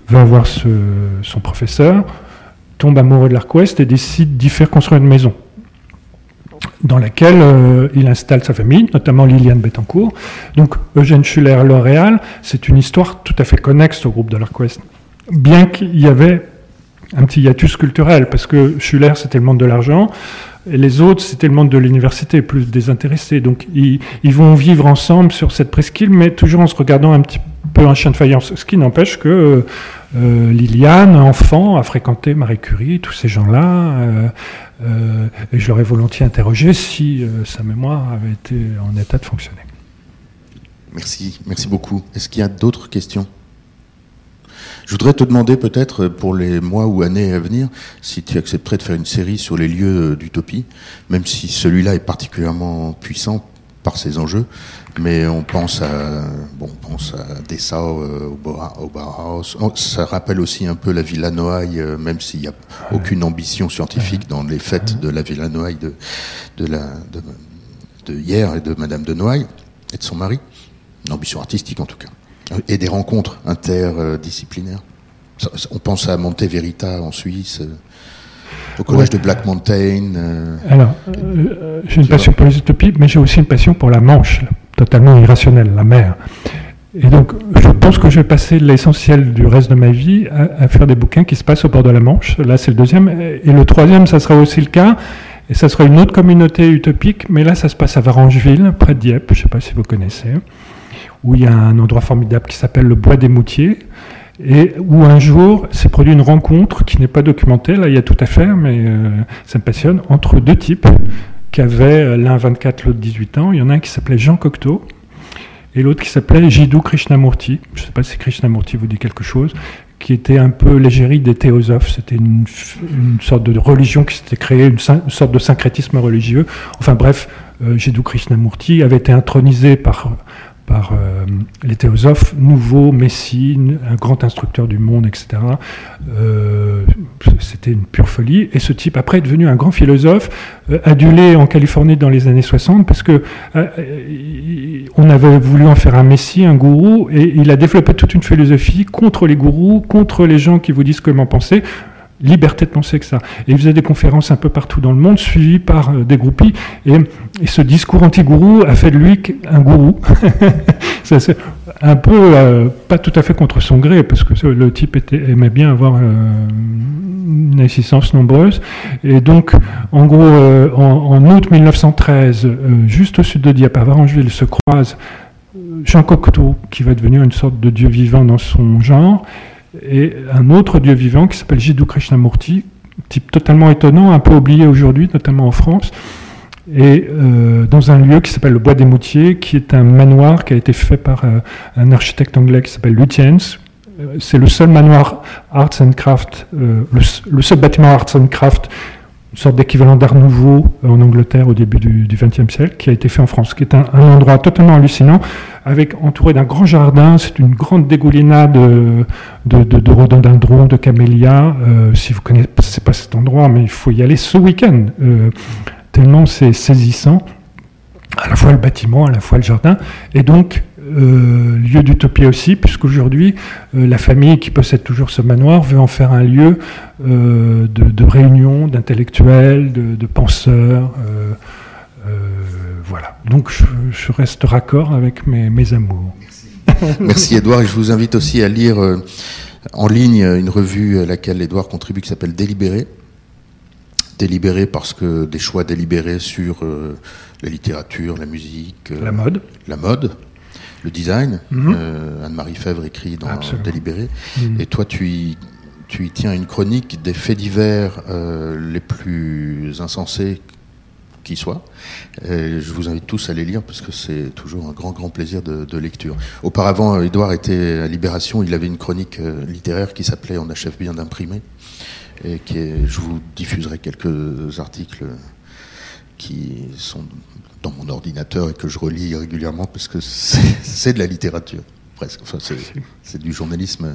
va voir son professeur, tombe amoureux de l'Arquest et décide d'y faire construire une maison dans laquelle euh, il installe sa famille, notamment Liliane Bettencourt. Donc Eugène Schuller, L'Oréal, c'est une histoire tout à fait connexe au groupe de l'Arquest. Bien qu'il y avait un petit hiatus culturel, parce que Schuller, c'était le monde de l'argent, et les autres, c'était le monde de l'université, plus désintéressés. Donc ils, vont vivre ensemble sur cette presqu'île, mais toujours en se regardant un petit peu un chien de faïence. Ce qui n'empêche que euh, Liliane, enfant, a fréquenté Marie Curie, tous ces gens-là, euh, euh, et je l'aurais volontiers interrogé si sa mémoire avait été en état de fonctionner. Merci, merci beaucoup. Est-ce qu'il y a d'autres questions? Je voudrais te demander peut-être pour les mois ou années à venir si tu accepterais de faire une série sur les lieux d'utopie, même si celui-là est particulièrement puissant par ses enjeux. Mais on pense à, bon, on pense à Dessau, euh, au, Bauhaus. Oh, ça rappelle aussi un peu la Villa Noailles, euh, même s'il n'y a aucune ambition scientifique dans les fêtes de la Villa Noailles de, de, la, de, hier et de Madame de Noailles et de son mari. Une ambition artistique en tout cas et des rencontres interdisciplinaires. On pense à Monte Verita en Suisse, euh, au collège de Black Mountain. Euh, Alors, euh, j'ai une passion pour les utopies, mais j'ai aussi une passion pour la Manche, totalement irrationnelle, la mer. Et donc, je pense que je vais passer l'essentiel du reste de ma vie à, faire des bouquins qui se passent au bord de la Manche. Là, c'est le deuxième. Et le troisième, ça sera aussi le cas. Et ça sera une autre communauté utopique, mais là, ça se passe à Varangeville, près de Dieppe. Je ne sais pas si vous connaissez où il y a un endroit formidable qui s'appelle le Bois des Moutiers, et où un jour s'est produit une rencontre qui n'est pas documentée, là il y a tout à faire, mais euh, ça me passionne, entre deux types qui avaient euh, l'un 24, l'autre 18 ans. Il y en a un qui s'appelait Jean Cocteau, et l'autre qui s'appelait Jiddu Krishnamurti. Je ne sais pas si Krishnamurti vous dit quelque chose, qui était un peu l'égérie des théosophes. C'était une, sorte de religion qui s'était créée, une, sorte de syncrétisme religieux. Enfin bref, euh, Jiddu Krishnamurti avait été intronisé par par euh, les théosophes, nouveau Messie, un grand instructeur du monde, etc. Euh, c'était une pure folie. Et ce type, après, est devenu un grand philosophe, euh, adulé en Californie dans les années 60, parce que on avait voulu en faire un Messie, un gourou, et il a développé toute une philosophie contre les gourous, contre les gens qui vous disent comment penser liberté de penser que ça. Et il faisait des conférences un peu partout dans le monde, suivies par euh, des groupies. Et, ce discours anti-gourou a fait de lui un gourou. c'est un peu, euh, pas tout à fait contre son gré, parce que le type était, aimait bien avoir euh, une assistance nombreuse. Et donc, en gros, en, août 1913, juste au sud de Dieppe, à Varangeville, se croise Jean Cocteau, qui va devenir une sorte de dieu vivant dans son genre, et un autre dieu vivant qui s'appelle Jiddu Krishnamurti, type totalement étonnant, un peu oublié aujourd'hui, notamment en France, et euh, dans un lieu qui s'appelle le Bois des Moutiers, qui est un manoir qui a été fait par euh, un architecte anglais qui s'appelle Lutyens. Euh, c'est le seul manoir arts and craft, le, le, seul bâtiment arts and craft une sorte d'équivalent d'art nouveau euh, en Angleterre au début du XXe siècle, qui a été fait en France, qui est un, endroit totalement hallucinant, avec entouré d'un grand jardin. C'est une grande dégoulinade de, de, de, de rhododendrons, de camélias. Euh, si vous connaissez pas cet endroit, mais il faut y aller ce week-end, euh, tellement c'est saisissant. À la fois le bâtiment, à la fois le jardin. Et donc, euh, lieu d'utopie aussi, puisqu'aujourd'hui, euh, la famille qui possède toujours ce manoir veut en faire un lieu euh, de, réunion d'intellectuels, de, penseurs. voilà. Donc je, reste raccord avec mes, mes amours. Merci. Merci Edouard, et je vous invite aussi à lire en ligne une revue à laquelle Edouard contribue qui s'appelle Délibéré. Délibéré parce que des choix délibérés sur la littérature, la musique, la mode, la mode, le design. Mhm. Euh, Anne-Marie Fèvre écrit dans Délibéré. Mhm. Et toi, tu y, tu y tiens une chronique des faits divers euh, les plus insensés qui soient. je vous invite tous à les lire parce que c'est toujours un grand, grand plaisir de, lecture. Auparavant, Edouard était à Libération, il avait une chronique euh, littéraire qui s'appelait On achève bien d'imprimer. Et qui je vous diffuserai quelques articles qui sont dans mon ordinateur et que je relis régulièrement parce que c'est de la littérature, presque. Enfin, c'est du journalisme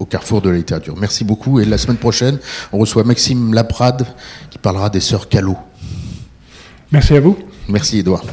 au carrefour de la littérature. Merci beaucoup. Et la semaine prochaine, on reçoit Maxime Laprade qui parlera des sœurs Callot. Merci à vous. Merci Edouard.